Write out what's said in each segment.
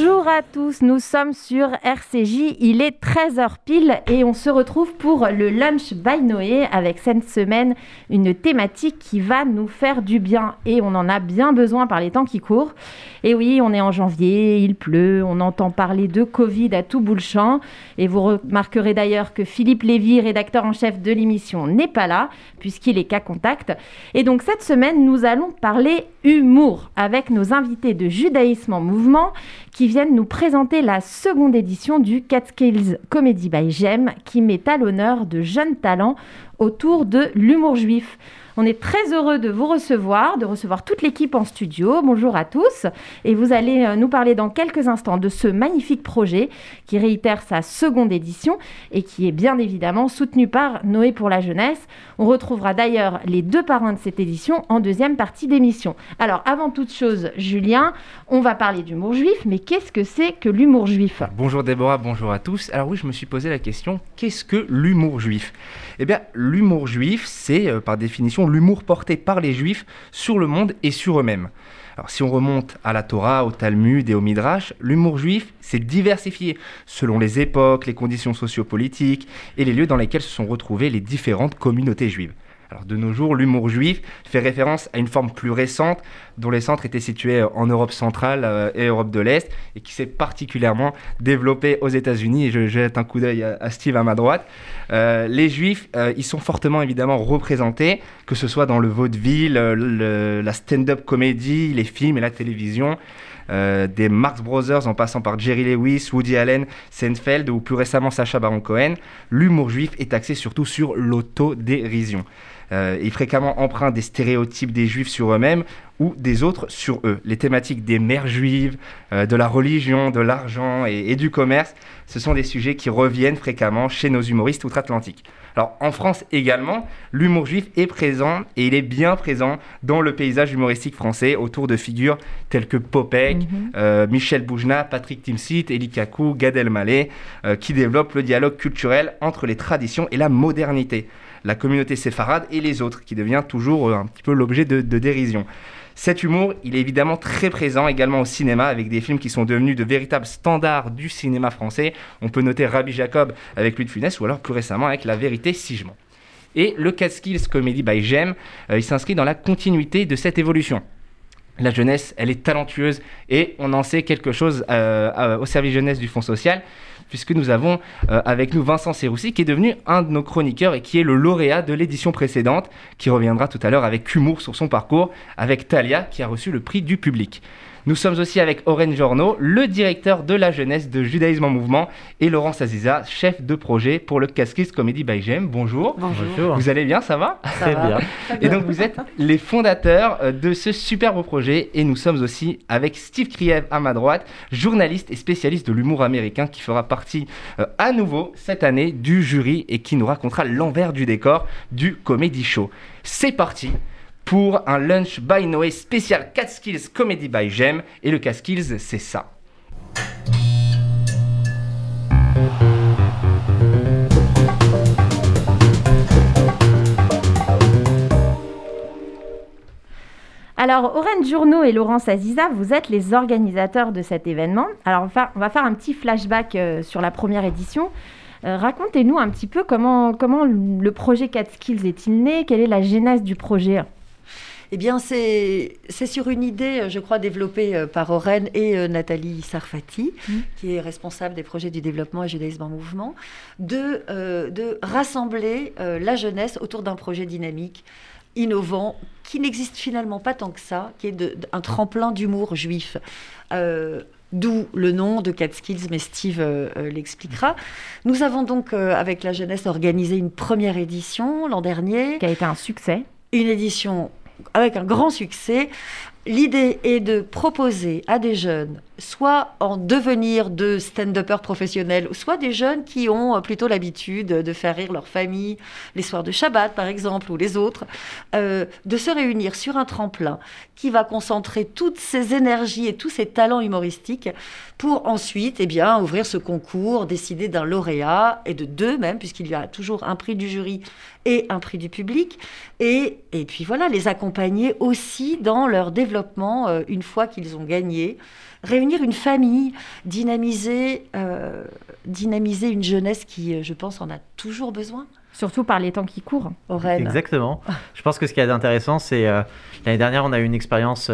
Bonjour à tous, nous sommes sur RCJ, il est 13h pile et on se retrouve pour le Lunch by Noé avec cette semaine une thématique qui va nous faire du bien et on en a bien besoin par les temps qui courent. Et oui, on est en janvier, il pleut, on entend parler de Covid à tout bout de champ et vous remarquerez d'ailleurs que Philippe Lévy, rédacteur en chef de l'émission, n'est pas là puisqu'il est cas contact. Et donc cette semaine, nous allons parler humour avec nos invités de Judaïsme en mouvement qui viennent nous présenter la seconde édition du Catskills Comedy by Gem qui met à l'honneur de jeunes talents autour de l'humour juif. On est très heureux de vous recevoir, de recevoir toute l'équipe en studio. Bonjour à tous. Et vous allez euh, nous parler dans quelques instants de ce magnifique projet qui réitère sa seconde édition et qui est bien évidemment soutenu par Noé pour la jeunesse. On retrouvera d'ailleurs les deux parrains de cette édition en deuxième partie d'émission. Alors avant toute chose, Julien, on va parler d'humour juif, mais qu'est-ce que c'est que l'humour juif? Bonjour Déborah, bonjour à tous. Alors oui, je me suis posé la question, qu'est-ce que l'humour juif? Eh bien, l'humour juif, c'est euh, par définition l'humour porté par les juifs sur le monde et sur eux-mêmes. Alors si on remonte à la Torah, au Talmud et au Midrash, l'humour juif s'est diversifié selon les époques, les conditions sociopolitiques et les lieux dans lesquels se sont retrouvées les différentes communautés juives. Alors de nos jours, l'humour juif fait référence à une forme plus récente dont les centres étaient situés en Europe centrale euh, et Europe de l'Est et qui s'est particulièrement développé aux États-Unis. Je jette un coup d'œil à Steve à ma droite. Euh, les juifs, euh, ils sont fortement évidemment représentés, que ce soit dans le vaudeville, la stand-up comédie, les films et la télévision. des Marx Brothers en passant par Jerry Lewis, Woody Allen, Seinfeld ou plus récemment Sacha Baron Cohen, l'humour juif est axé surtout sur l'autodérision euh, est fréquemment empreint des stéréotypes des juifs sur eux-mêmes ou des autres sur eux. Les thématiques des mères juives, euh, de la religion, de l'argent et, du commerce, ce sont des sujets qui reviennent fréquemment chez nos humoristes outre-Atlantique. Alors en France également, l'humour juif est présent et il est bien présent dans le paysage humoristique français autour de figures telles que Popek, mhm. euh, Michel Boujna, Patrick Timsit, Elie Kakou, Gad Elmaleh, euh, qui développent le dialogue culturel entre les traditions et la modernité la communauté séfarade et les autres, qui devient toujours euh, un petit peu l'objet de, dérision. Cet humour, il est évidemment très présent également au cinéma avec des films qui sont devenus de véritables standards du cinéma français. On peut noter Rabbi Jacob avec Louis de Funès ou alors plus récemment avec La Vérité Sigement. Et le Catskills Comedy by Jem, euh, il s'inscrit dans la continuité de cette évolution. La jeunesse, elle est talentueuse et on en sait quelque chose euh, au service jeunesse du Fonds social puisque nous avons euh, avec nous Vincent Serroussi, qui est devenu un de nos chroniqueurs et qui est le lauréat de l'édition précédente, qui reviendra tout à l'heure avec humour sur son parcours, avec Talia, qui a reçu le prix du public. Nous sommes aussi avec Oren Giorno, le directeur de la jeunesse de Judaïsme en Mouvement, et Laurence Aziza, chef de projet pour le Casquis Comedy by Gem. Bonjour. Bonjour. Vous allez bien, ça va Très bien. Et donc vous êtes les fondateurs euh, de ce superbe projet, et nous sommes aussi avec Steve Kriev à ma droite, journaliste et spécialiste de l'humour américain, qui fera partie euh, à nouveau cette année du jury et qui nous racontera l'envers du décor du Comedy Show. C'est parti pour un lunch by Noé spécial Catskills Comedy by Gem. Et le Catskills, c'est ça. Alors, Oren Journeau et Laurence Aziza, vous êtes les organisateurs de cet événement. Alors, on va faire, un petit flashback euh, sur la première édition. Euh, racontez-nous un petit peu comment, comment le projet Catskills est-il né? Quelle est la genèse du projet? Eh bien, c'est sur une idée, euh, je crois, développée euh, par Oren et euh, Nathalie Sarfati, mmh. qui est responsable des projets du développement et judaïsme en mouvement, de, de rassembler la jeunesse autour d'un projet dynamique, innovant, qui n'existe finalement pas tant que ça, qui est de, un tremplin d'humour juif. D'où le nom de Catskills, mais Steve l'expliquera. Nous avons donc, avec la jeunesse, organisé une première édition l'an dernier. Qui a été un succès. Une édition avec un grand succès. L'idée est de proposer à des jeunes, soit en devenir de stand-uppers professionnels, soit des jeunes qui ont euh, plutôt l'habitude de faire rire leur famille, les soirs de Shabbat par exemple, ou les autres, euh, de se réunir sur un tremplin qui va concentrer toutes ces énergies et tous ces talents humoristiques pour ensuite eh bien, ouvrir ce concours, décider d'un lauréat, et de deux même, puisqu'il y a toujours un prix du jury et un prix du public, et, et puis voilà, les accompagner aussi dans leur développement euh, une fois qu'ils ont gagné réunir une famille, dynamiser, euh, dynamiser une jeunesse qui, euh, je pense, en a toujours besoin. Surtout par les temps qui courent. Exactement. Je pense que ce qui est intéressant, c'est euh, l'année dernière, on a eu une expérience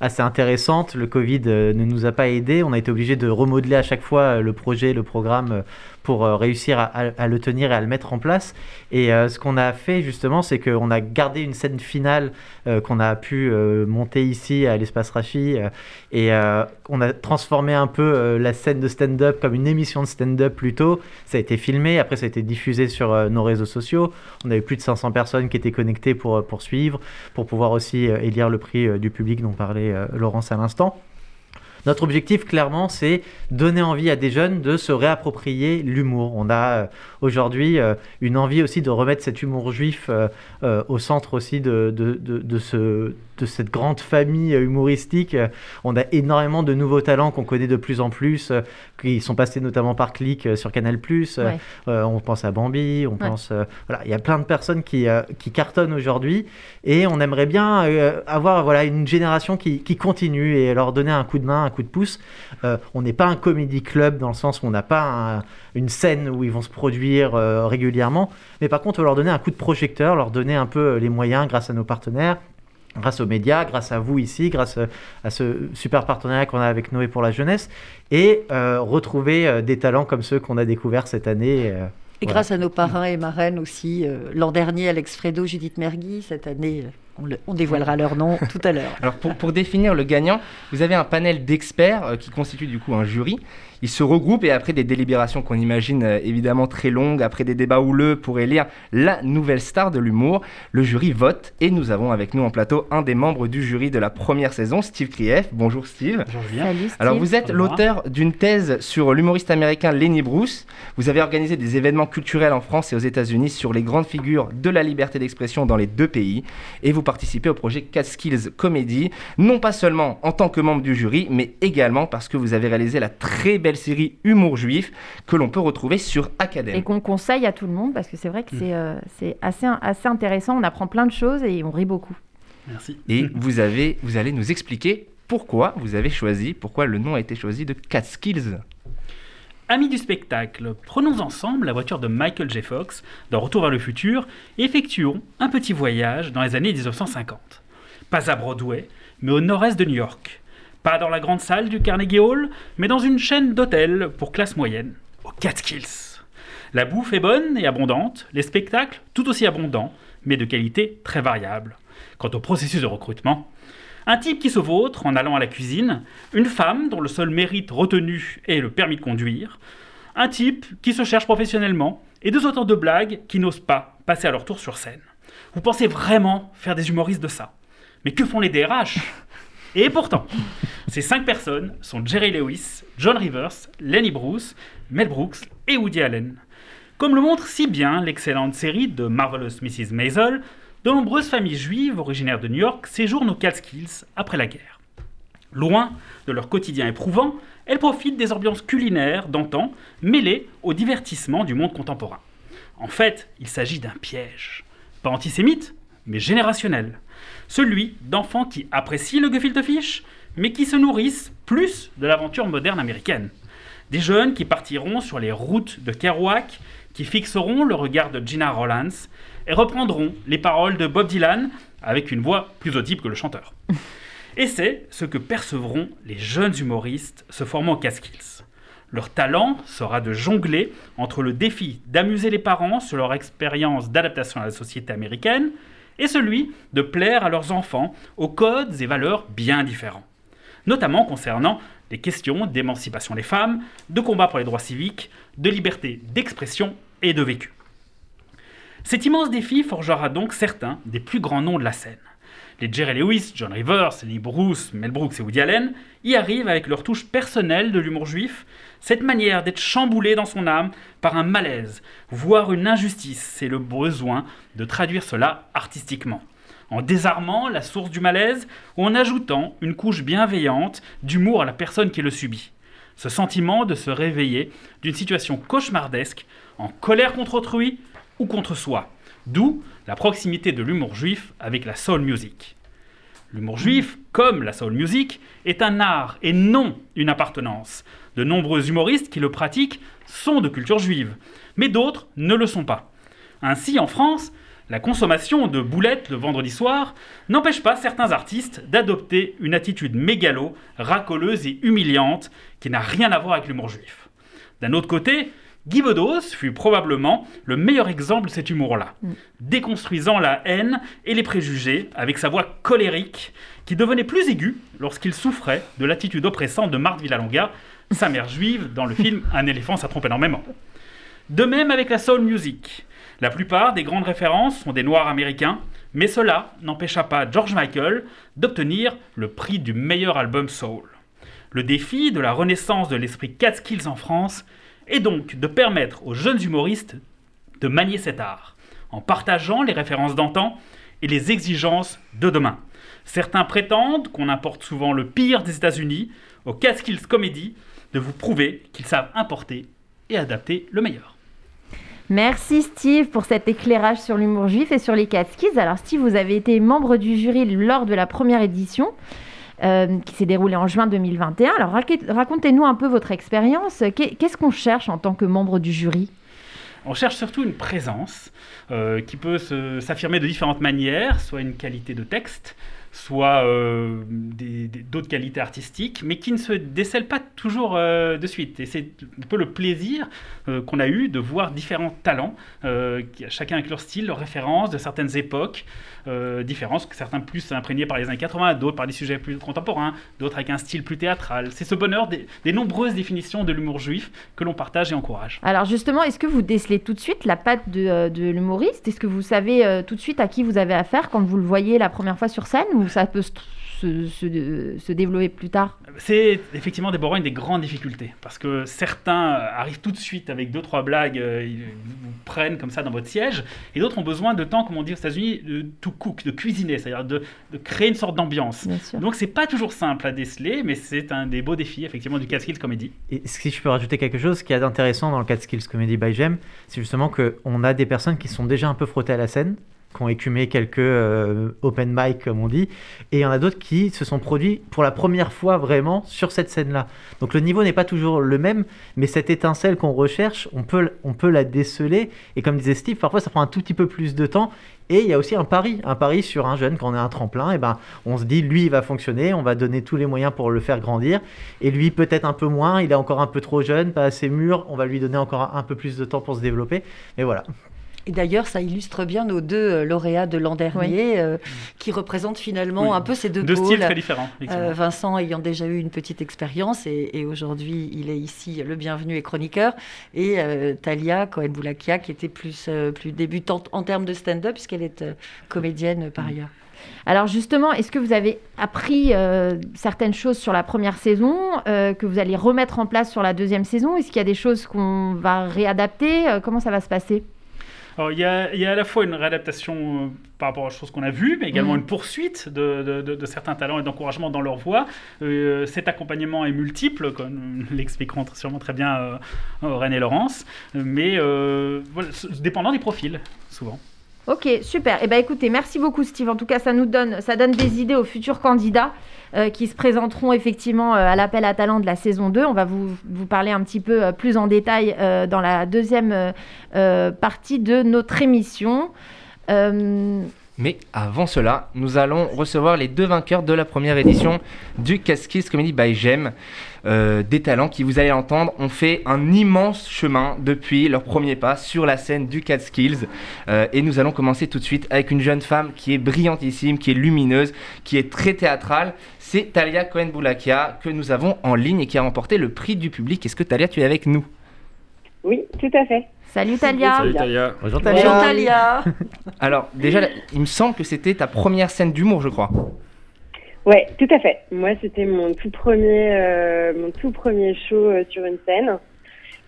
assez intéressante. Le Covid ne nous a pas aidés. On a été obligé de remodeler à chaque fois le projet, le programme pour euh, réussir à, le tenir et à le mettre en place. Et euh, ce qu'on a fait justement, c'est qu'on a gardé une scène finale euh, qu'on a pu monter ici à l'espace Rachi et on a transformé un peu la scène de stand-up comme une émission de stand-up plutôt. Ça a été filmé, après ça a été diffusé sur nos réseaux sociaux. On avait plus de 500 personnes qui étaient connectées pour, pour suivre, pour pouvoir aussi élire le prix du public dont parlait Laurence à l'instant. Notre objectif, clairement, c'est donner envie à des jeunes de se réapproprier l'humour. Euh, aujourd'hui euh, une envie aussi de remettre cet humour juif euh, au centre aussi de, de, de, ce, de cette grande famille humoristique. On a énormément de nouveaux talents qu'on connaît de plus en plus, qui sont passés notamment par Click sur Canal+. on pense à Bambi, on pense... voilà, il y a plein de personnes qui, qui cartonnent aujourd'hui et on aimerait bien avoir voilà, une génération qui, qui continue et leur donner un coup de main, coup de pouce. Euh, on n'est pas un comédie club dans le sens où on n'a pas une scène où ils vont se produire euh, régulièrement, mais par contre, on va leur donner un coup de projecteur, leur donner un peu euh, les moyens grâce à nos partenaires, grâce aux médias, grâce à vous ici, grâce à ce super partenariat qu'on a avec Noé pour la jeunesse, et retrouver des talents comme ceux qu'on a découverts cette année. et grâce à nos parrains et marraines aussi, l'an dernier Alex Fredo, Judith Mergui, cette année on, dévoilera leur nom tout à l'heure. Alors pour, définir le gagnant, vous avez un panel d'experts euh, qui constitue du coup un jury ils se regroupent et après des délibérations qu'on imagine euh, évidemment très longues, après des débats houleux pour élire la nouvelle star de l'humour, le jury vote et nous avons avec nous en plateau un des membres du jury de la première saison, Steve Krief. Bonjour Steve. Bonjour Steve. Alors vous êtes l'auteur d'une thèse sur l'humoriste américain Lenny Bruce. Vous avez organisé des événements culturels en France et aux États-Unis sur les grandes figures de la liberté d'expression dans les deux pays et vous participez au projet Catskills Comedy, non pas seulement en tant que membre du jury, mais également parce que vous avez réalisé la très belle série Humour Juif que l'on peut retrouver sur Academy. Et qu'on conseille à tout le monde parce que c'est vrai que c'est euh, assez, assez intéressant. On apprend plein de choses et on rit beaucoup. Merci. Et vous, avez, vous allez nous expliquer pourquoi vous avez choisi, pourquoi le nom a été choisi de Catskills. Amis du spectacle, prenons ensemble la voiture de Michael J. Fox dans Retour vers le futur et effectuons un petit voyage dans les années 1950. Pas à Broadway, mais au nord-est de New York. Pas dans la grande salle du Carnegie Hall, mais dans une chaîne d'hôtels pour classe moyenne, au Catskills. La bouffe est bonne et abondante, les spectacles tout aussi abondants, mais de qualité très variable. Quant au processus de recrutement, un type qui se vautre en allant à la cuisine, une femme dont le seul mérite retenu est le permis de conduire, un type qui se cherche professionnellement, et deux auteurs de blagues qui n'osent pas passer à leur tour sur scène. Vous pensez vraiment faire des humoristes de ça? Mais que font les DRH Et pourtant, ces cinq personnes sont Jerry Lewis, John Rivers, Lenny Bruce, Mel Brooks et Woody Allen. Comme le montre si bien l'excellente série de Marvelous Mrs. Maisel, de nombreuses familles juives originaires de New York séjournent aux Catskills après la guerre. Loin de leur quotidien éprouvant, elles profitent des ambiances culinaires d'antan mêlées au divertissement du monde contemporain. En fait, il s'agit d'un piège. Pas antisémite, mais générationnel. Celui d'enfants qui apprécient le gefilte fish, mais qui se nourrissent plus de l'aventure moderne américaine. Des jeunes qui partiront sur les routes de Kerouac, qui fixeront le regard de Gina Rollins et reprendront les paroles de Bob Dylan avec une voix plus audible que le chanteur. Et c'est ce que percevront les jeunes humoristes se formant au Catskills. Leur talent sera de jongler entre le défi d'amuser les parents sur leur expérience d'adaptation à la société américaine et celui de plaire à leurs enfants aux codes et valeurs bien différents, notamment concernant les questions d'émancipation des femmes, de combat pour les droits civiques, de liberté d'expression et de vécu. Cet immense défi forgera donc certains des plus grands noms de la scène. Les Jerry Lewis, John Rivers, Lenny Bruce, Mel Brooks et Woody Allen y arrivent avec leur touche personnelle de l'humour juif, cette manière d'être chamboulé dans son âme par un malaise, voire une injustice, c'est le besoin de traduire cela artistiquement. En désarmant la source du malaise ou en ajoutant une couche bienveillante d'humour à la personne qui le subit. Ce sentiment de se réveiller d'une situation cauchemardesque, en colère contre autrui ou contre soi. D'où la proximité de l'humour juif avec la soul music. L'humour juif, comme la soul music, est un art et non une appartenance. De nombreux humoristes qui le pratiquent sont de culture juive, mais d'autres ne le sont pas. Ainsi, en France, la consommation de boulettes le vendredi soir n'empêche pas certains artistes d'adopter une attitude mégalo, racoleuse et humiliante qui n'a rien à voir avec l'humour juif. D'un autre côté, Guy Bedos fut probablement le meilleur exemple de cet humour-là, Mm. déconstruisant la haine et les préjugés avec sa voix colérique qui devenait plus aiguë lorsqu'il souffrait de l'attitude oppressante de Marthe Villalonga, sa mère juive, dans le film Un éléphant, ça trompe énormément. De même avec la soul music. La plupart des grandes références sont des noirs américains, mais cela n'empêcha pas George Michael d'obtenir le prix du meilleur album soul. Le défi de la renaissance de l'esprit Catskills en France est donc de permettre aux jeunes humoristes de manier cet art, en partageant les références d'antan et les exigences de demain. Certains prétendent qu'on importe souvent le pire des États-Unis au Catskills Comedy de vous prouver qu'ils savent importer et adapter le meilleur. Merci Steve pour cet éclairage sur l'humour juif et sur les Catskills. Alors Steve, vous avez été membre du jury lors de la première édition euh, qui s'est déroulée en juin 2021. Alors racontez-nous un peu votre expérience. Qu'est- Qu'est-ce qu'on cherche en tant que membre du jury? On cherche surtout une présence euh, qui peut s'affirmer de différentes manières, soit une qualité de texte, soit euh, d'autres qualités artistiques, mais qui ne se décèlent pas toujours euh, de suite. Et c'est un peu le plaisir euh, qu'on a eu de voir différents talents, chacun avec leur style, leurs références de certaines époques, différences, que certains plus imprégnés par les années 80, d'autres par des sujets plus contemporains, d'autres avec un style plus théâtral. C'est ce bonheur des, nombreuses définitions de l'humour juif que l'on partage et encourage. Alors justement, est-ce que vous décelez tout de suite la patte de, l'humoriste? Est-ce que vous savez tout de suite à qui vous avez affaire quand vous le voyez la première fois sur scène ça peut se, se- se- se développer plus tard C'est effectivement Déborah une des grandes difficultés parce que certains euh, arrivent tout de suite avec deux trois blagues, euh, ils vous prennent comme ça dans votre siège, et d'autres ont besoin de temps, comme on dit aux États-Unis, de to cook, de cuisiner, c'est-à-dire de, de créer une sorte d'ambiance. Donc c'est pas toujours simple à déceler, mais c'est un des beaux défis effectivement du Catskills Comedy. Et si je peux rajouter quelque chose, ce qui est intéressant dans le Catskills Comedy by Gem, c'est justement qu'on a des personnes qui sont déjà un peu frottées à la scène, qui ont écumé quelques euh, open mic, comme on dit, et il y en a d'autres qui se sont produits pour la première fois vraiment sur cette scène-là. Donc le niveau n'est pas toujours le même, mais cette étincelle qu'on recherche, on peut, on peut la déceler, et comme disait Steve, parfois ça prend un tout petit peu plus de temps, et il y a aussi un pari, un pari sur un jeune quand on est un tremplin, et ben on se dit lui il va fonctionner, on va donner tous les moyens pour le faire grandir, et lui peut-être un peu moins, il est encore un peu trop jeune, pas assez mûr, on va lui donner encore un peu plus de temps pour se développer, mais voilà. Et d'ailleurs, ça illustre bien nos deux euh, lauréats de l'an dernier, euh, qui représentent finalement Oui. un peu ces deux, Deux styles très différents. Euh, Vincent ayant déjà eu une petite expérience et, et aujourd'hui il est ici le bienvenu et chroniqueur. Et euh, Talia Cohen-Boulakia qui était plus, euh, plus débutante en termes de stand-up puisqu'elle est euh, comédienne par ailleurs. Alors justement, est-ce que vous avez appris euh, certaines choses sur la première saison euh, que vous allez remettre en place sur la deuxième saison? Est-ce qu'il y a des choses qu'on va réadapter? Euh, Comment ça va se passer? Alors, il y, a, il y a à la fois une réadaptation euh, par rapport aux choses qu'on a vues, mais également Mhm. une poursuite de, de- de- de certains talents et d'encouragement dans leur voix. Euh, cet accompagnement est multiple, comme l'expliqueront sûrement très bien euh, et Laurence, mais euh, voilà, dépendant des profils, souvent. Ok, super. Eh ben écoutez, merci beaucoup Steve. En tout cas, ça nous donne, ça donne des idées aux futurs candidats euh, qui se présenteront effectivement euh, à l'appel à talent de la saison 2. On va vous, vous parler un petit peu euh, plus en détail dans la deuxième partie de notre émission. Mais avant cela, nous allons recevoir les deux vainqueurs de la première édition du Casquis Comedy by Gem. Euh, des talents qui, vous allez l'entendre, ont fait un immense chemin depuis leur premier pas sur la scène du Catskills. Euh, et nous allons commencer tout de suite avec une jeune femme qui est brillantissime, qui est lumineuse, qui est très théâtrale. C'est Talia Cohen-Boulakia que nous avons en ligne et qui a remporté le prix du public. Est-ce que Talia, tu es avec nous? Oui, tout à fait. Salut Talia. Salut Talia. Bonjour Bonjour Talia. Talia. Alors, déjà, il me semble que c'était ta première scène d'humour, je crois. Ouais, tout à fait. Moi, c'était mon tout premier, euh, mon tout premier show euh, sur une scène,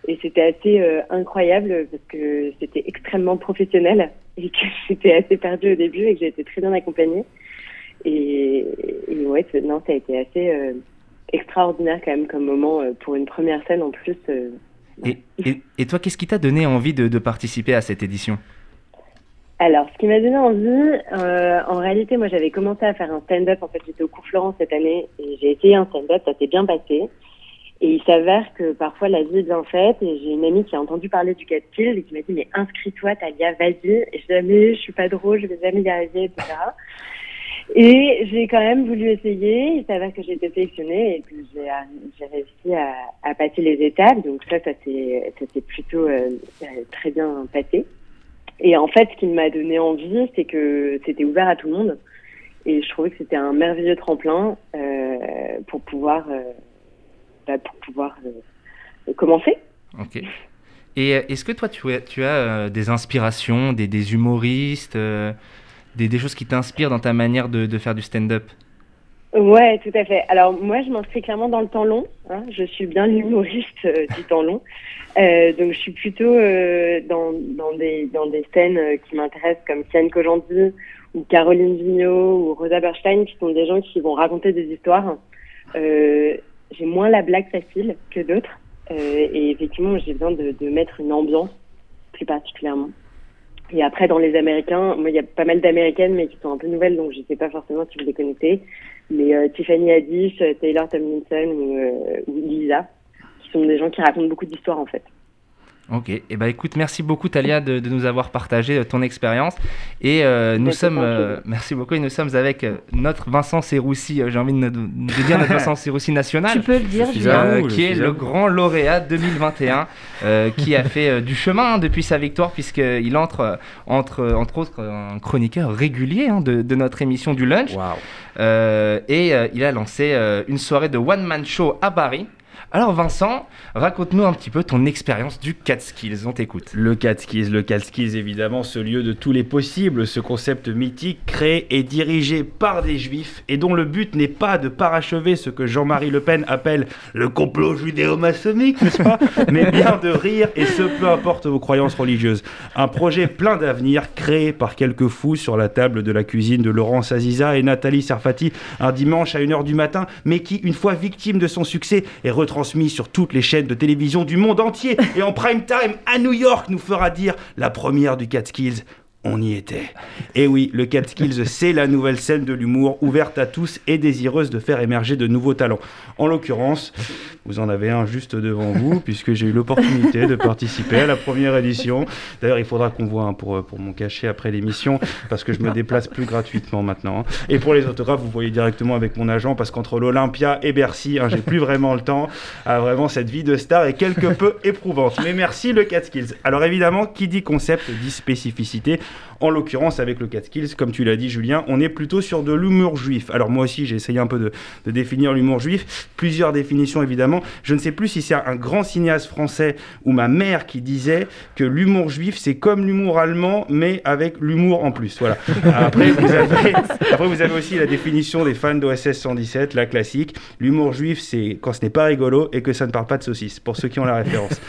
et c'était assez euh, incroyable parce que c'était extrêmement professionnel et que j'étais assez perdue au début et que j'ai été très bien accompagnée. Et, et ouais, non, ça a été assez euh, extraordinaire quand même comme moment euh, pour une première scène en plus. Et, toi, qu'est-ce qui t'a donné envie de, participer à cette édition? Alors, ce qui m'a donné envie, euh, en réalité, moi, j'avais commencé à faire un stand-up. En fait, j'étais au cours Florent cette année et j'ai essayé un stand-up. Ça s'est bien passé. Et il s'avère que parfois la vie est bien faite. Et j'ai une amie qui a entendu parler du Catskill et qui m'a dit mais inscris-toi, Talia, vas-y. Et je dis mais je suis pas drôle, je vais jamais y arriver, etc. Et j'ai quand même voulu essayer. Il s'avère que j'ai été sélectionnée et que j'ai j'ai réussi à, passer les étapes. Donc ça, ça s'est plutôt euh, euh, très bien passé. Et en fait, ce qui m'a donné envie, c'est que c'était ouvert à tout le monde. Et je trouvais que c'était un merveilleux tremplin euh, pour pouvoir, euh, bah, pour pouvoir euh, commencer. Ok. Et euh, est-ce que toi, tu as, euh, des inspirations, des, humoristes, euh, des, des choses qui t'inspirent dans ta manière de, de faire du stand-up Ouais, tout à fait. Alors moi, je m'inscris clairement dans le temps long. hein. Je suis bien l'humoriste euh, du temps long. Euh, donc je suis plutôt euh, dans, dans, des, dans des scènes qui m'intéressent comme Siane Kojandi ou Caroline Vigneault ou Rosa Berstein, qui sont des gens qui vont raconter des histoires. J'ai moins la blague facile que d'autres. Et effectivement, j'ai besoin de, de mettre une ambiance plus particulièrement. Et après, dans les Américains, moi, il y a pas mal d'Américaines, mais qui sont un peu nouvelles, donc je sais pas forcément si vous les connaissez. Mais euh, Tiffany Haddish, euh, Taylor Tomlinson ou, euh, ou Lisa, qui sont des gens qui racontent beaucoup d'histoires en fait. Ok, et bah écoute, merci beaucoup Talia de, de nous avoir partagé euh, ton expérience. Et euh, nous Merci, sommes, euh, merci beaucoup, et nous sommes avec euh, notre Vincent Serroussi, j'ai envie de, de dire notre Vincent Serroussi national. Tu peux le dire, suis Julien. à euh, vous, je qui est le vous. grand lauréat 2021, euh, qui a fait euh, du chemin hein, depuis sa victoire, puisqu'il entre, entre, entre autres, un chroniqueur régulier hein, de, de notre émission du lunch. Euh, et euh, il a lancé euh, une soirée de one-man show à Paris. Alors Vincent, raconte-nous un petit peu ton expérience du Catskills, on t'écoute. Le Catskills, le Catskills évidemment, ce lieu de tous les possibles, ce concept mythique créé et dirigé par des juifs et dont le but n'est pas de parachever ce que Jean-Marie Le Pen appelle le complot judéo-maçonnique, n'est-ce pas Mais bien de rire et ce peu importe vos croyances religieuses. Un projet plein d'avenir créé par quelques fous sur la table de la cuisine de Laurence Aziza et Nathalie Sarfati un dimanche à 1h du matin, mais qui, une fois victime de son succès, est retransmis sur toutes les chaînes de télévision du monde entier et en prime time à New York nous fera dire la première du Catskills. On y était. Et oui, le Catskills, c'est la nouvelle scène de l'humour, ouverte à tous et désireuse de faire émerger de nouveaux talents. En l'occurrence, vous en avez un juste devant vous, puisque j'ai eu l'opportunité de participer à la première édition. D'ailleurs, il faudra qu'on voit un pour, pour mon cachet après l'émission, parce que je me déplace plus gratuitement maintenant. hein. Et pour les autographes, vous voyez directement avec mon agent, parce qu'entre l'Olympia et Bercy, hein, j'ai plus vraiment le temps. Ah, vraiment, cette vie de star est quelque peu éprouvante. Mais merci le Catskills. Alors évidemment, qui dit concept dit spécificité. En l'occurrence, avec le Catskills, comme tu l'as dit, Julien, on est plutôt sur de l'humour juif. Alors moi aussi, j'ai essayé un peu de, de définir l'humour juif. Plusieurs définitions, évidemment. Je ne sais plus si c'est un grand cinéaste français ou ma mère qui disait que l'humour juif, c'est comme l'humour allemand, mais avec l'humour en plus. Voilà. Après vous, avez, après, vous avez aussi la définition des fans d'OSS 117, la classique. L'humour juif, c'est quand ce n'est pas rigolo et que ça ne parle pas de saucisse, pour ceux qui ont la référence.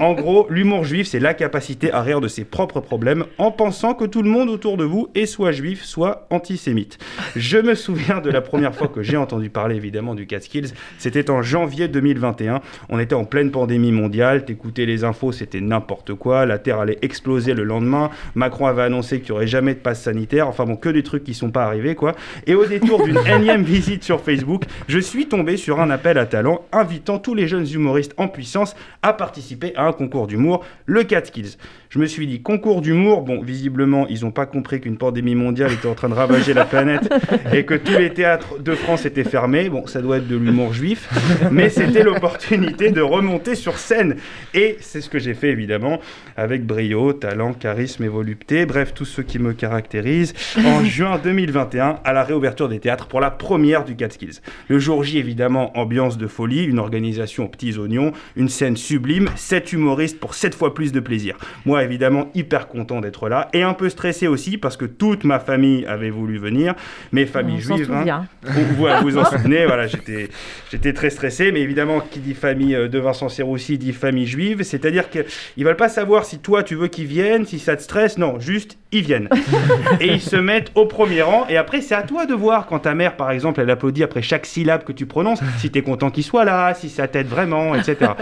En gros, l'humour juif, c'est la capacité à rire de ses propres problèmes en pensant que tout le monde autour de vous soit juif, soit antisémite. Je me souviens de la première fois que j'ai entendu parler évidemment du Catskills, c'était en janvier 2021. On était en pleine pandémie mondiale, t'écoutais les infos, c'était n'importe quoi, la Terre allait exploser le lendemain, Macron avait annoncé qu'il n'y aurait jamais de passe sanitaire, enfin bon, que des trucs qui sont pas arrivés quoi. Et au détour d'une énième visite sur Facebook, je suis tombé sur un appel à talent invitant tous les jeunes humoristes en puissance à participer à un concours d'humour, le Catskills. Je me suis dit, concours d'humour, bon, visiblement, visiblement, ils n'ont pas compris qu'une pandémie mondiale était en train de ravager la planète et que tous les théâtres de France étaient fermés. Bon, ça doit être de l'humour juif, mais c'était l'opportunité de remonter sur scène. Et c'est ce que j'ai fait évidemment avec brio, talent, charisme et volupté, bref, tout ce qui me caractérise, en juin 2021 à la réouverture des théâtres pour la première du Catskills. Le jour J, évidemment, ambiance de folie, une organisation aux petits oignons, une scène sublime, 7 humoristes pour 7 fois plus de plaisir. Moi, évidemment, hyper content d'être là et un peu stressé aussi parce que toute ma famille avait voulu venir, mes familles On juives. hein. Vous, vous en souvenez, voilà, j'étais, j'étais très stressé, mais évidemment, qui dit famille euh, de Vincent Serroussi dit famille juive, c'est-à-dire qu'ils veulent pas savoir si toi tu veux qu'ils viennent, si ça te stresse, non, juste ils viennent. et ils se mettent au premier rang, et après c'est à toi de voir quand ta mère, par exemple, elle applaudit après chaque syllabe que tu prononces, si tu es content qu'il soit là, si ça t'aide vraiment, etc.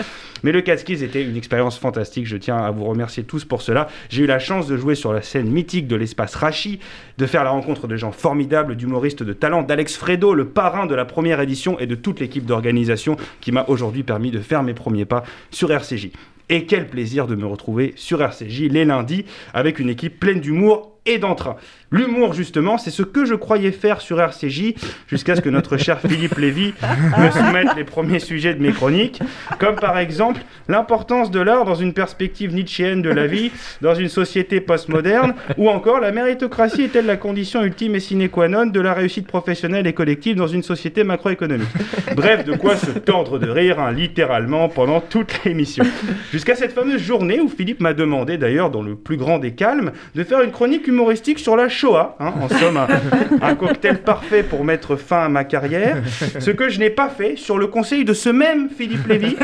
Mais le Catskills était une expérience fantastique, je tiens à vous remercier tous pour cela. J'ai eu la chance de jouer sur la scène mythique de l'espace Rachi, de faire la rencontre de gens formidables, d'humoristes de talent, d'Alex Fredo, le parrain de la première édition, et de toute l'équipe d'organisation qui m'a aujourd'hui permis de faire mes premiers pas sur RCJ. Et quel plaisir de me retrouver sur RCJ les lundis avec une équipe pleine d'humour et d'entrain. L'humour, justement, c'est ce que je croyais faire sur RCJ jusqu'à ce que notre cher Philippe Lévy me soumette les premiers sujets de mes chroniques, comme par exemple l'importance de l'art dans une perspective nietzschéenne de la vie, dans une société postmoderne, ou encore la méritocratie est-elle la condition ultime et sine qua non de la réussite professionnelle et collective dans une société macroéconomique? Bref, de quoi se tordre de rire, hein, littéralement, pendant toute l'émission. Jusqu'à cette fameuse journée où Philippe m'a demandé, d'ailleurs, dans le plus grand des calmes, de faire une chronique humoristique sur la Shoah. hein. en somme, un, cocktail parfait pour mettre fin à ma carrière. Ce que je n'ai pas fait sur le conseil de ce même Philippe Lévy,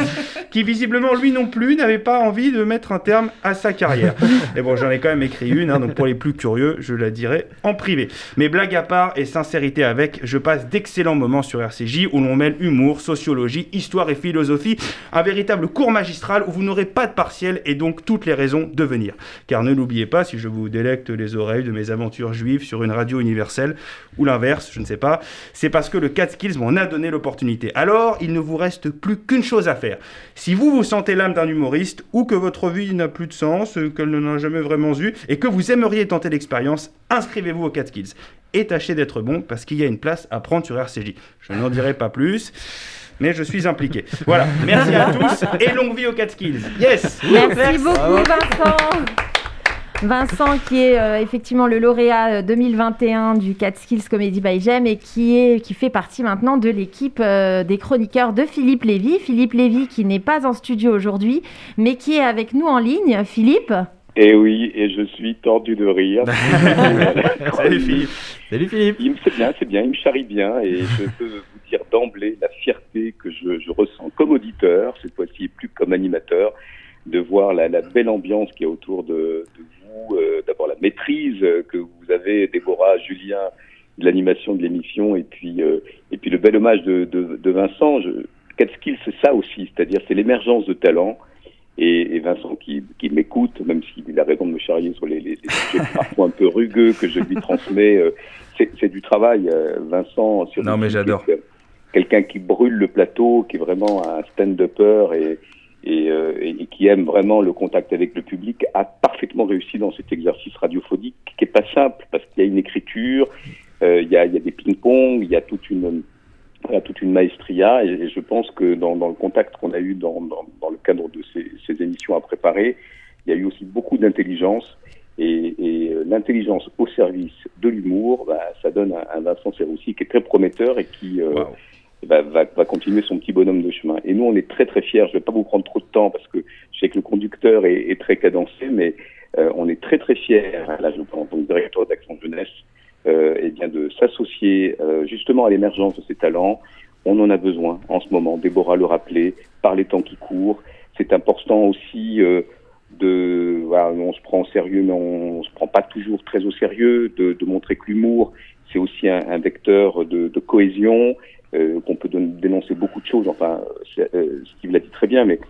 qui visiblement, lui non plus, n'avait pas envie de mettre un terme à sa carrière. Et bon, j'en ai quand même écrit une, hein, donc pour les plus curieux, je la dirai en privé. Mais blague à part et sincérité avec, je passe d'excellents moments sur RCJ où l'on mêle humour, sociologie, histoire et philosophie, un véritable cours magistral où vous n'aurez pas de partiel et donc toutes les raisons de venir. Car ne l'oubliez pas, si je vous délecte les oreilles de mes aventures juives sur une radio universelle, ou l'inverse, je ne sais pas, c'est parce que le Catskills m'en a donné l'opportunité. Alors, il ne vous reste plus qu'une chose à faire. Si vous vous sentez l'âme d'un humoriste, ou que votre vie n'a plus de sens, euh, qu'elle n'en a jamais vraiment eu, et que vous aimeriez tenter l'expérience, inscrivez-vous au Catskills. Et tâchez d'être bon, parce qu'il y a une place à prendre sur RCJ. Je n'en dirai pas plus. Mais je suis impliqué. Voilà, merci à tous et longue vie aux Catskills. Yes Merci beaucoup Vincent. Vincent qui est euh, effectivement le lauréat euh, 2021 du Catskills Comedy by Gem et qui, est, qui fait partie maintenant de l'équipe euh, des chroniqueurs de Philippe Lévy. Philippe Lévy qui n'est pas en studio aujourd'hui mais qui est avec nous en ligne. Philippe? Et oui, et je suis tordu de rire. Salut Philippe. Salut Philippe. Il me c'est bien, c'est bien, il me charrie bien et je peux vous dire d'emblée la fierté que je, je ressens comme auditeur, cette fois-ci plus comme animateur, de voir la, la belle ambiance qui est autour de, de vous, euh, d'abord la maîtrise euh, que vous avez, Déborah, Julien, de l'animation de l'émission et puis euh, et puis le bel hommage de, de, de Vincent. Je, Catskill, c'est ça aussi, c'est-à-dire c'est l'émergence de talent. Et, et Vincent qui, qui m'écoute, même s'il a raison de me charrier sur les, les, les sujets parfois un peu rugueux que je lui transmets, euh, c'est c'est du travail, euh, Vincent. Sur Non, mais j'adore. Quelqu'un qui brûle le plateau, qui est vraiment un stand-upper et, et, euh, et- qui aime vraiment le contact avec le public, a parfaitement réussi dans cet exercice radiophonique qui est pas simple parce qu'il y a une écriture, euh, il y, a, il y a des ping-pong, il y a toute une voilà, toute une maestria et, je pense que dans, dans le contact qu'on a eu dans, dans, dans le cadre de ces, ces émissions à préparer, il y a eu aussi beaucoup d'intelligence et, et euh, l'intelligence au service de l'humour, bah, ça donne un, un Vincent Serroussi qui est très prometteur et qui euh. Va, va, va continuer son petit bonhomme de chemin. Et nous, on est très très fiers. Je vais pas vous prendre trop de temps parce que je sais que le conducteur est, est très cadencé, mais euh, on est très très fiers. Là, je en tant que directeur d'Action Jeunesse, euh, eh bien de s'associer euh, justement à l'émergence de ces talents. On en a besoin en ce moment. Déborah le rappelait par les temps qui courent. C'est important aussi euh, de, voilà, on se prend au sérieux, mais on, on se prend pas toujours très au sérieux. De, de montrer que l'humour, c'est aussi un, un vecteur de, de cohésion, qu'on peut dénoncer beaucoup de choses. Enfin, c'est, euh, Steve l'a dit très bien, mais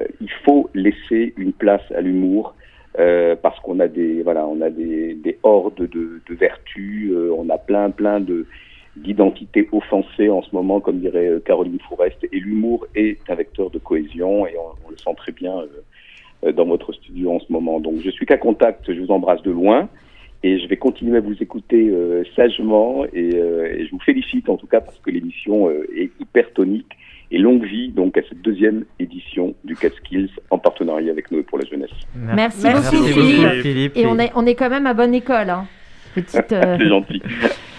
euh, il faut laisser une place à l'humour. euh, parce qu'on a des voilà on a des, des hordes de, de vertus euh, on a plein plein de d'identités offensées en ce moment comme dirait euh, Caroline Fourest et l'humour est un vecteur de cohésion et on, on le sent très bien euh, euh, dans votre studio en ce moment donc je suis qu'à contact je vous embrasse de loin et je vais continuer à vous écouter euh, sagement et, euh, et je vous félicite en tout cas parce que l'émission euh, est hyper tonique et longue vie donc à cette deuxième édition du Catskills en partenariat avec nous pour la jeunesse. Merci, Merci beaucoup, beaucoup, Philippe. Philippe. Et on est, on est quand même à bonne école. hein. Petite. euh, C'est gentil.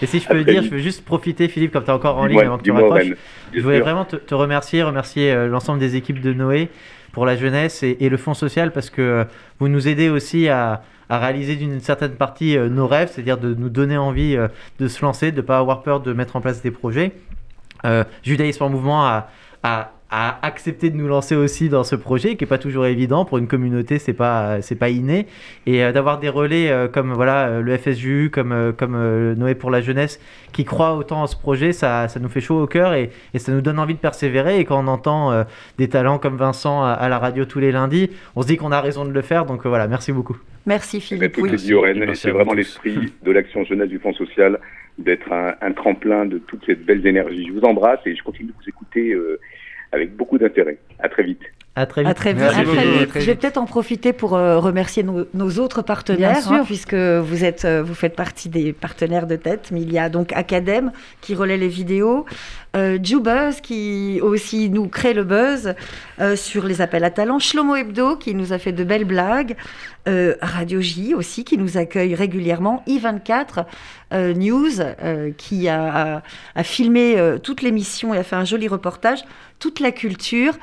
Et si je peux le très dire, je veux juste profiter, Philippe, comme tu es encore en ligne avant que tu raccroches. Je sûr. vraiment te, te remercier, remercier euh, l'ensemble des équipes de Noé pour la jeunesse et, et le Fonds social parce que euh, vous nous aidez aussi à, à réaliser d'une certaine partie euh, nos rêves, c'est-à-dire de nous donner envie euh, de se lancer, de ne pas avoir peur de mettre en place des projets. Euh, Judaïsme en mouvement a, a- a accepté de nous lancer aussi dans ce projet qui n'est pas toujours évident pour une communauté, c'est pas c'est pas inné et euh, d'avoir des relais euh, comme voilà euh, le FSJU, comme comme euh, Noé pour la jeunesse qui croient autant en ce projet, ça, ça nous fait chaud au cœur et, et ça nous donne envie de persévérer. Et quand on entend euh, des talents comme Vincent à, à la radio tous les lundis, on se dit qu'on a raison de le faire. Donc euh, voilà, merci beaucoup. Merci Philippe. Oui. c'est vraiment l'esprit de l'action jeunesse du Fonds social d'être un, un tremplin de toutes ces belles énergies. Je vous embrasse et je continue de vous écouter euh, avec beaucoup d'intérêt. À très vite. À très vite. À très vite. Merci À très beaucoup, vite. à très Je vais peut-être en profiter pour euh, remercier nos, nos autres partenaires, Bien sûr. hein, puisque vous êtes, euh, vous faites partie des partenaires de tête. Mais il y a donc Academ qui relaie les vidéos, euh, Jubuzz qui aussi nous crée le buzz euh, sur les appels à talents, Shlomo Hebdo qui nous a fait de belles blagues, euh, Radio J aussi qui nous accueille régulièrement, I24 euh, News euh, qui a, a- a filmé euh, toute l'émission et a fait un joli reportage, toute la culture.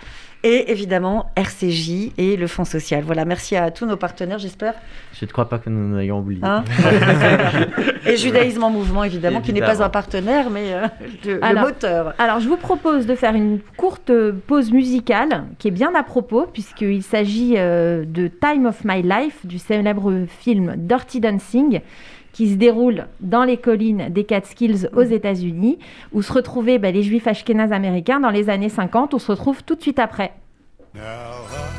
Et évidemment, RCJ et le Fonds social. Voilà, merci à tous nos partenaires, j'espère. Je ne crois pas que nous nous ayons oublié. Hein et Judaïsme en mouvement, évidemment, qui n'est pas un partenaire, mais euh, le, le Alors, moteur. Alors, je vous propose de faire une courte pause musicale qui est bien à propos, puisqu'il s'agit euh, de Time of My Life, du célèbre film Dirty Dancing, qui se déroule dans les collines des Catskills aux États-Unis, où se retrouvaient bah, les juifs ashkénazes américains dans les années 50. On se retrouve tout de suite après. Now I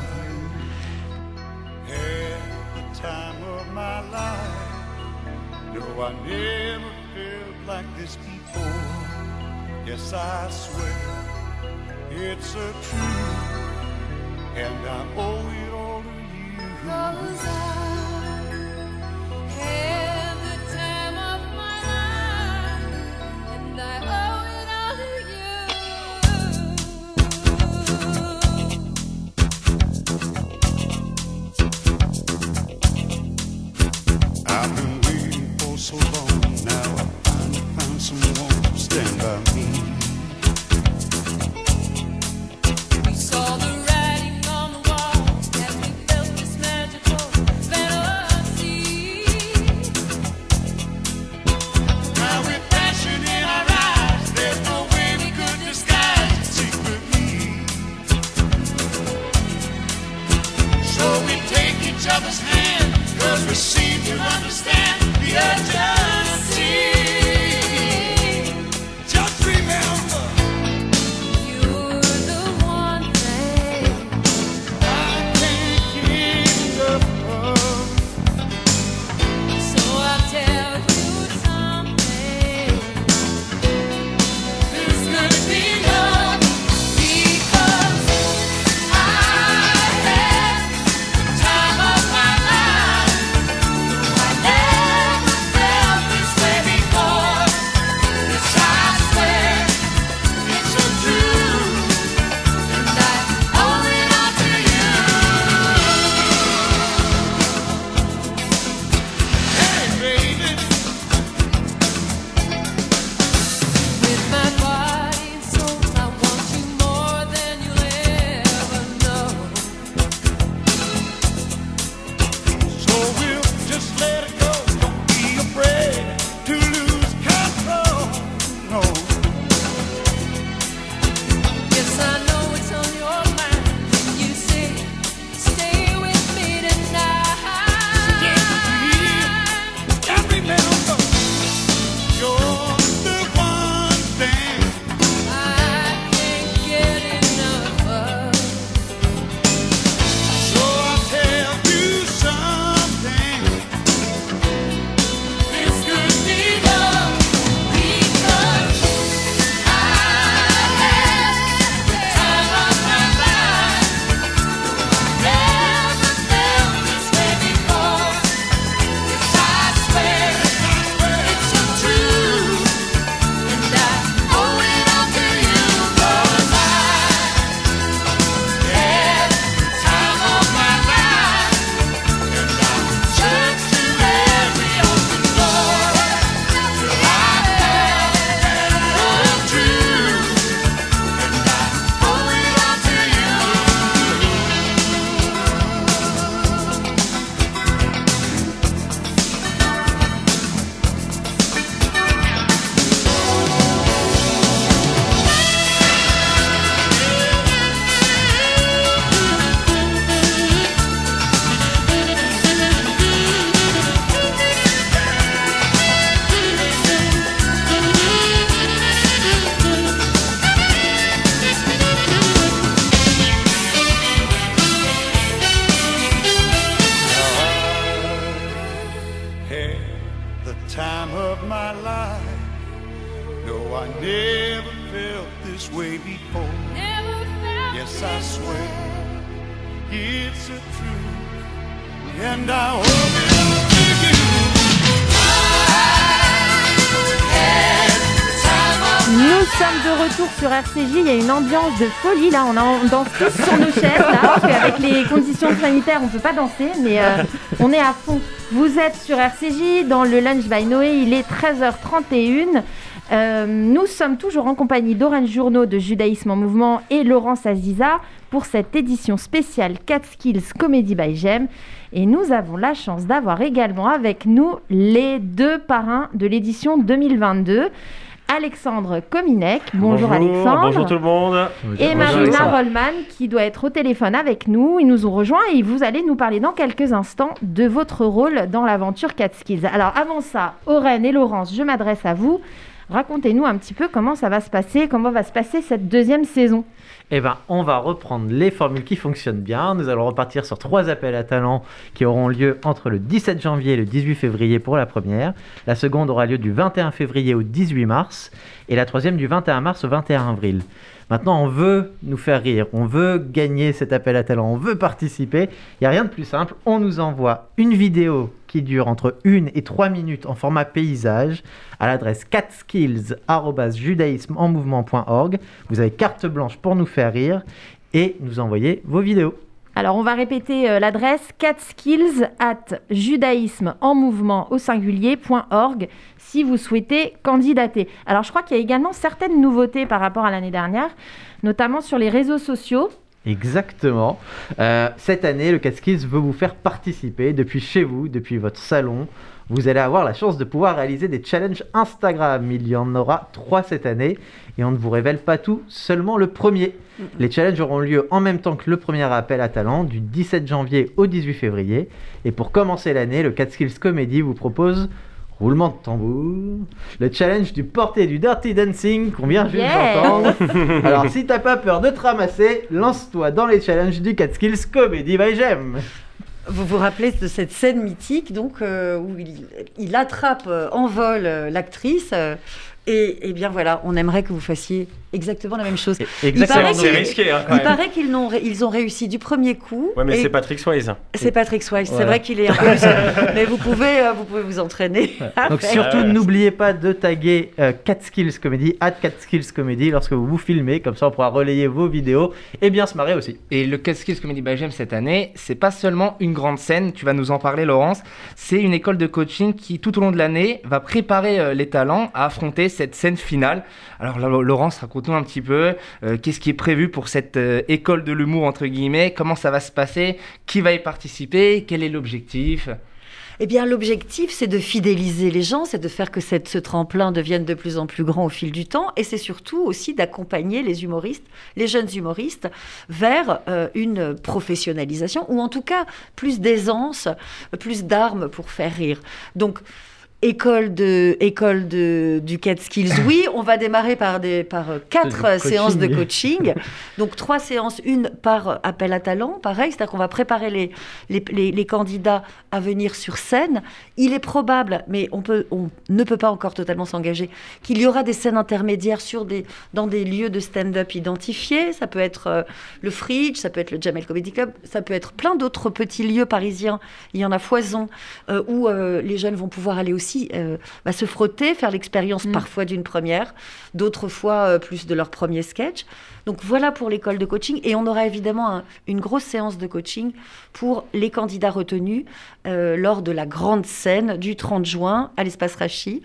had the time of my life. No, I never felt like this before. Yes, I swear it's a truth, and I owe it all to you. Cause I RCJ. Il y a une ambiance de folie là. On, a- on danse tous sur nos chaises là, parce qu'avec les conditions sanitaires, on peut pas danser, mais euh, on est à fond. Vous êtes sur RCJ dans le Lunch by Noé. Il est 13h31. Euh, nous sommes toujours en compagnie d'Orange Journaux de Judaïsme en Mouvement et Laurence Aziza pour cette édition spéciale 4 Skills Comedy by Jem. Et nous avons la chance d'avoir également avec nous les deux parrains de l'édition 2022. Alexandre Kominek, bonjour, Alexandre. Bonjour tout le monde. Et Marina Rollman qui doit être au téléphone avec nous. Ils nous ont rejoints et vous allez nous parler dans quelques instants de votre rôle dans l'aventure Catskills. Alors avant ça, Aurène et Laurence, je m'adresse à vous. Racontez-nous un petit peu comment ça va se passer, comment va se passer cette deuxième saison. Eh ben, on va reprendre les formules qui fonctionnent bien. Nous allons repartir sur trois appels à talents qui auront lieu entre le 17 janvier et le 18 février pour la première. La seconde aura lieu du 21 février au 18 mars et la troisième du 21 mars au 21 avril. Maintenant, on veut nous faire rire, on veut gagner cet appel à talent, on veut participer. Il n'y a rien de plus simple. On nous envoie une vidéo qui dure entre 1 et 3 minutes en format paysage à l'adresse catskills.judaïsmemenmouvement.org. Vous avez carte blanche pour nous rire et nous envoyer vos vidéos. Alors on va répéter euh, l'adresse catskills at judaïsme en mouvement au singulier.org si vous souhaitez candidater. Alors je crois qu'il y a également certaines nouveautés par rapport à l'année dernière, notamment sur les réseaux sociaux. Exactement. Euh, cette année, le Catskills veut vous faire participer depuis chez vous, depuis votre salon. Vous allez avoir la chance de pouvoir réaliser des challenges Instagram. Il y en aura trois cette année et on ne vous révèle pas tout, seulement le premier. Les challenges auront lieu en même temps que le premier appel à talent du 17 janvier au 18 février. Et pour commencer l'année, le Catskills Comedy vous propose Roulement de tambour, le challenge du porté du dirty dancing qu'on vient juste Yeah. d'entendre. Alors si t'as pas peur de te ramasser, lance-toi dans les challenges du Catskills Comedy by Jem. Vous vous rappelez de cette scène mythique donc euh, où il, il attrape euh, en vol euh, l'actrice et, et bien voilà, on aimerait que vous fassiez exactement la même chose. Il paraît C'est risqué, hein, quand Il même. paraît qu'ils n'ont ré- ils ont réussi du premier coup. Ouais, mais et- c'est Patrick Swayze. C'est Patrick Swayze. C'est vrai qu'il est un peu. mais vous pouvez, euh, vous pouvez vous entraîner. Donc surtout n'oubliez pas de taguer euh, Catskills Comedy, at Catskills Comedy lorsque vous vous filmez, comme ça on pourra relayer vos vidéos et bien se marrer aussi. Et le Catskills Comedy by cette année, c'est pas seulement une grande scène, tu vas nous en parler Laurence, c'est une école de coaching qui tout au long de l'année va préparer euh, les talents à affronter cette scène finale. Alors là, Laurence, raconte-nous un petit peu euh, qu'est-ce qui est prévu pour cette euh, école de l'humour entre guillemets, comment ça va se passer, qui va y participer, quel est l'objectif? Eh bien, l'objectif, c'est de fidéliser les gens, c'est de faire que cette, ce tremplin devienne de plus en plus grand au fil du temps, et c'est surtout aussi d'accompagner les humoristes, les jeunes humoristes, vers euh, une professionnalisation, ou en tout cas plus d'aisance, plus d'armes pour faire rire. Donc, École de, école de, du Catskills, oui, on va démarrer par, des, par euh, quatre séances de coaching. Donc trois séances, une par appel à talent, pareil, c'est-à-dire qu'on va préparer les, les, les- les candidats à venir sur scène. Il est probable, mais on, peut, on ne peut pas encore totalement s'engager, qu'il y aura des scènes intermédiaires sur des, dans des lieux de stand-up identifiés. Ça peut être euh, le Fridge, ça peut être le Jamel Comedy Club, ça peut être plein d'autres petits lieux parisiens. Il y en a foison euh, où euh, les jeunes vont pouvoir aller aussi euh, bah, se frotter, faire l'expérience parfois d'une première, d'autres fois euh, plus de leur premier sketch. Donc voilà pour l'école de coaching. Et on aura évidemment un- une grosse séance de coaching pour les candidats retenus euh, lors de la grande scène du 30 juin à l'espace Rachi.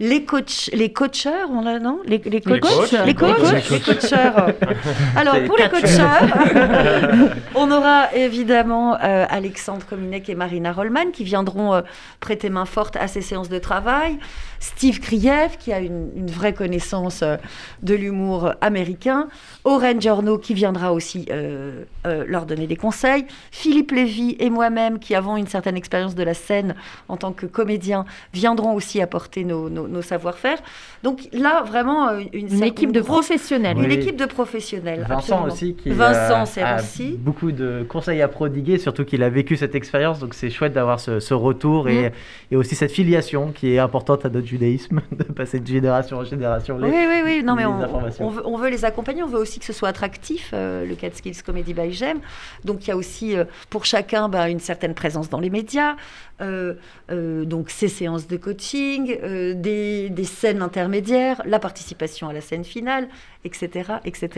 Les coachs, les coacheurs, on a non? Les, les coachs, coachs, les les coachs, coachs? les coacheurs. Alors les pour les coacheurs, on aura évidemment euh, Alexandre Kominek et Marina Rollman qui viendront euh, prêter main forte à ces séances de travail. Steve Kriev qui a une, une vraie connaissance euh, de l'humour américain. Oren Giorno qui viendra aussi euh, leur donner des conseils. Philippe Lévy et moi-même qui avons une certaine expérience de la scène en tant que comédien viendront aussi apporter nos, nos- nos savoir-faire. Donc là, vraiment, euh, une, Une équipe de grosse- professionnels. Une Oui. équipe de professionnels. Vincent absolument. aussi qui Vincent euh, c'est a aussi. beaucoup de conseils à prodiguer, surtout qu'il a vécu cette expérience, donc c'est chouette d'avoir ce, ce retour Mm. et, et aussi cette filiation qui est importante à notre judaïsme, de passer de génération en génération. les- Oui, oui, oui. Non, mais on, veut, on veut les accompagner. On veut aussi que ce soit attractif, euh, le Catskills Comedy by Gem. Donc, il y a aussi euh, pour chacun bah, une certaine présence dans les médias. euh, euh, donc, ces séances de coaching, euh, des, des scènes intermédiaires, la participation à la scène finale, etc., etc.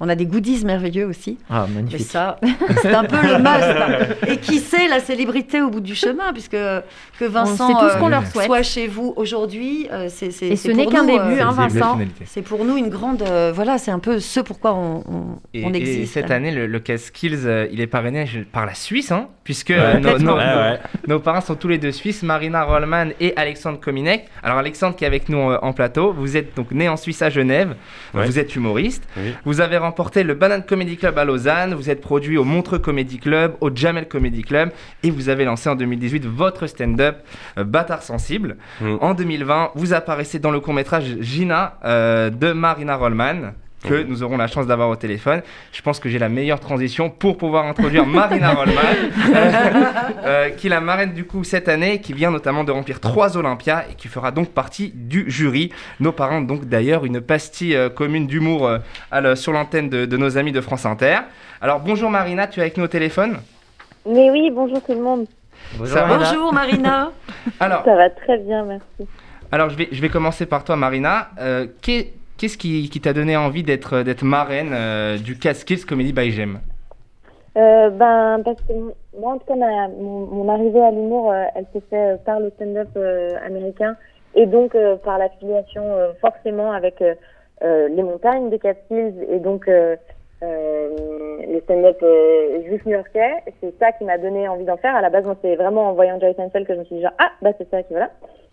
On a des goodies merveilleux aussi. Ah, Mais magnifique. ça, c'est un peu le must. Et qui sait la célébrité au bout du chemin, puisque que Vincent c'est tout ce qu'on euh, leur souhaite. soit chez vous aujourd'hui, euh, c'est c'est- Et ce n'est pour qu'un nous, début, euh, hein, Vincent. c'est pour nous une grande. euh, voilà, c'est un peu ce pourquoi on, on, Et, on et existe. cette année, le, le Cast Skills, euh, il est parrainé par la Suisse, hein, puisque Ouais, euh, nos, nos- Ouais, nos- ouais. nos parents sont tous les deux suisses, Marina Rollman et Alexandre Kominek. Alors Alexandre qui est avec nous euh, en plateau, vous êtes donc né en Suisse à Genève, Ouais. vous êtes humoriste, Oui. vous avez remporté le Banane Comedy Club à Lausanne, vous êtes produit au Montreux Comedy Club, au Jamel Comedy Club, et vous avez lancé en 2018 votre stand-up euh, Bâtard Sensible. Mm. En 2020, vous apparaissez dans le court-métrage Gina euh, de Marina Rollman que nous aurons la chance d'avoir au téléphone. Je pense que j'ai la meilleure transition pour pouvoir introduire Marina Rollman, euh, qui est la marraine du coup cette année, qui vient notamment de remplir trois Olympias et qui fera donc partie du jury. Nos parents donc d'ailleurs une pastille euh, commune d'humour euh, sur l'antenne de, de nos amis de France Inter. Alors bonjour Marina, tu es avec nous au téléphone? Mais oui, bonjour tout le monde. Ça va Bonjour Marina. Alors, Ça va très bien, merci. Alors, je vais, je vais commencer par toi, Marina. Euh, qu'est- Qu'est-ce qui, t'a donné envie d'être d'être marraine euh, du Catskills Comedy by Gem? Euh, ben, parce que moi, en tout cas, mon, arrivée à l'humour, euh, elle s'est faite euh, par le stand-up euh, américain et donc euh, par l'affiliation euh, forcément avec euh, euh, les montagnes de Catskills et donc euh, euh, le stand-up euh, juif new-yorkais. C'est ça qui m'a donné envie d'en faire. À la base, moi, c'est vraiment en voyant Jerry Seinfeld que je me suis dit genre, ah, bah c'est ça qui voilà.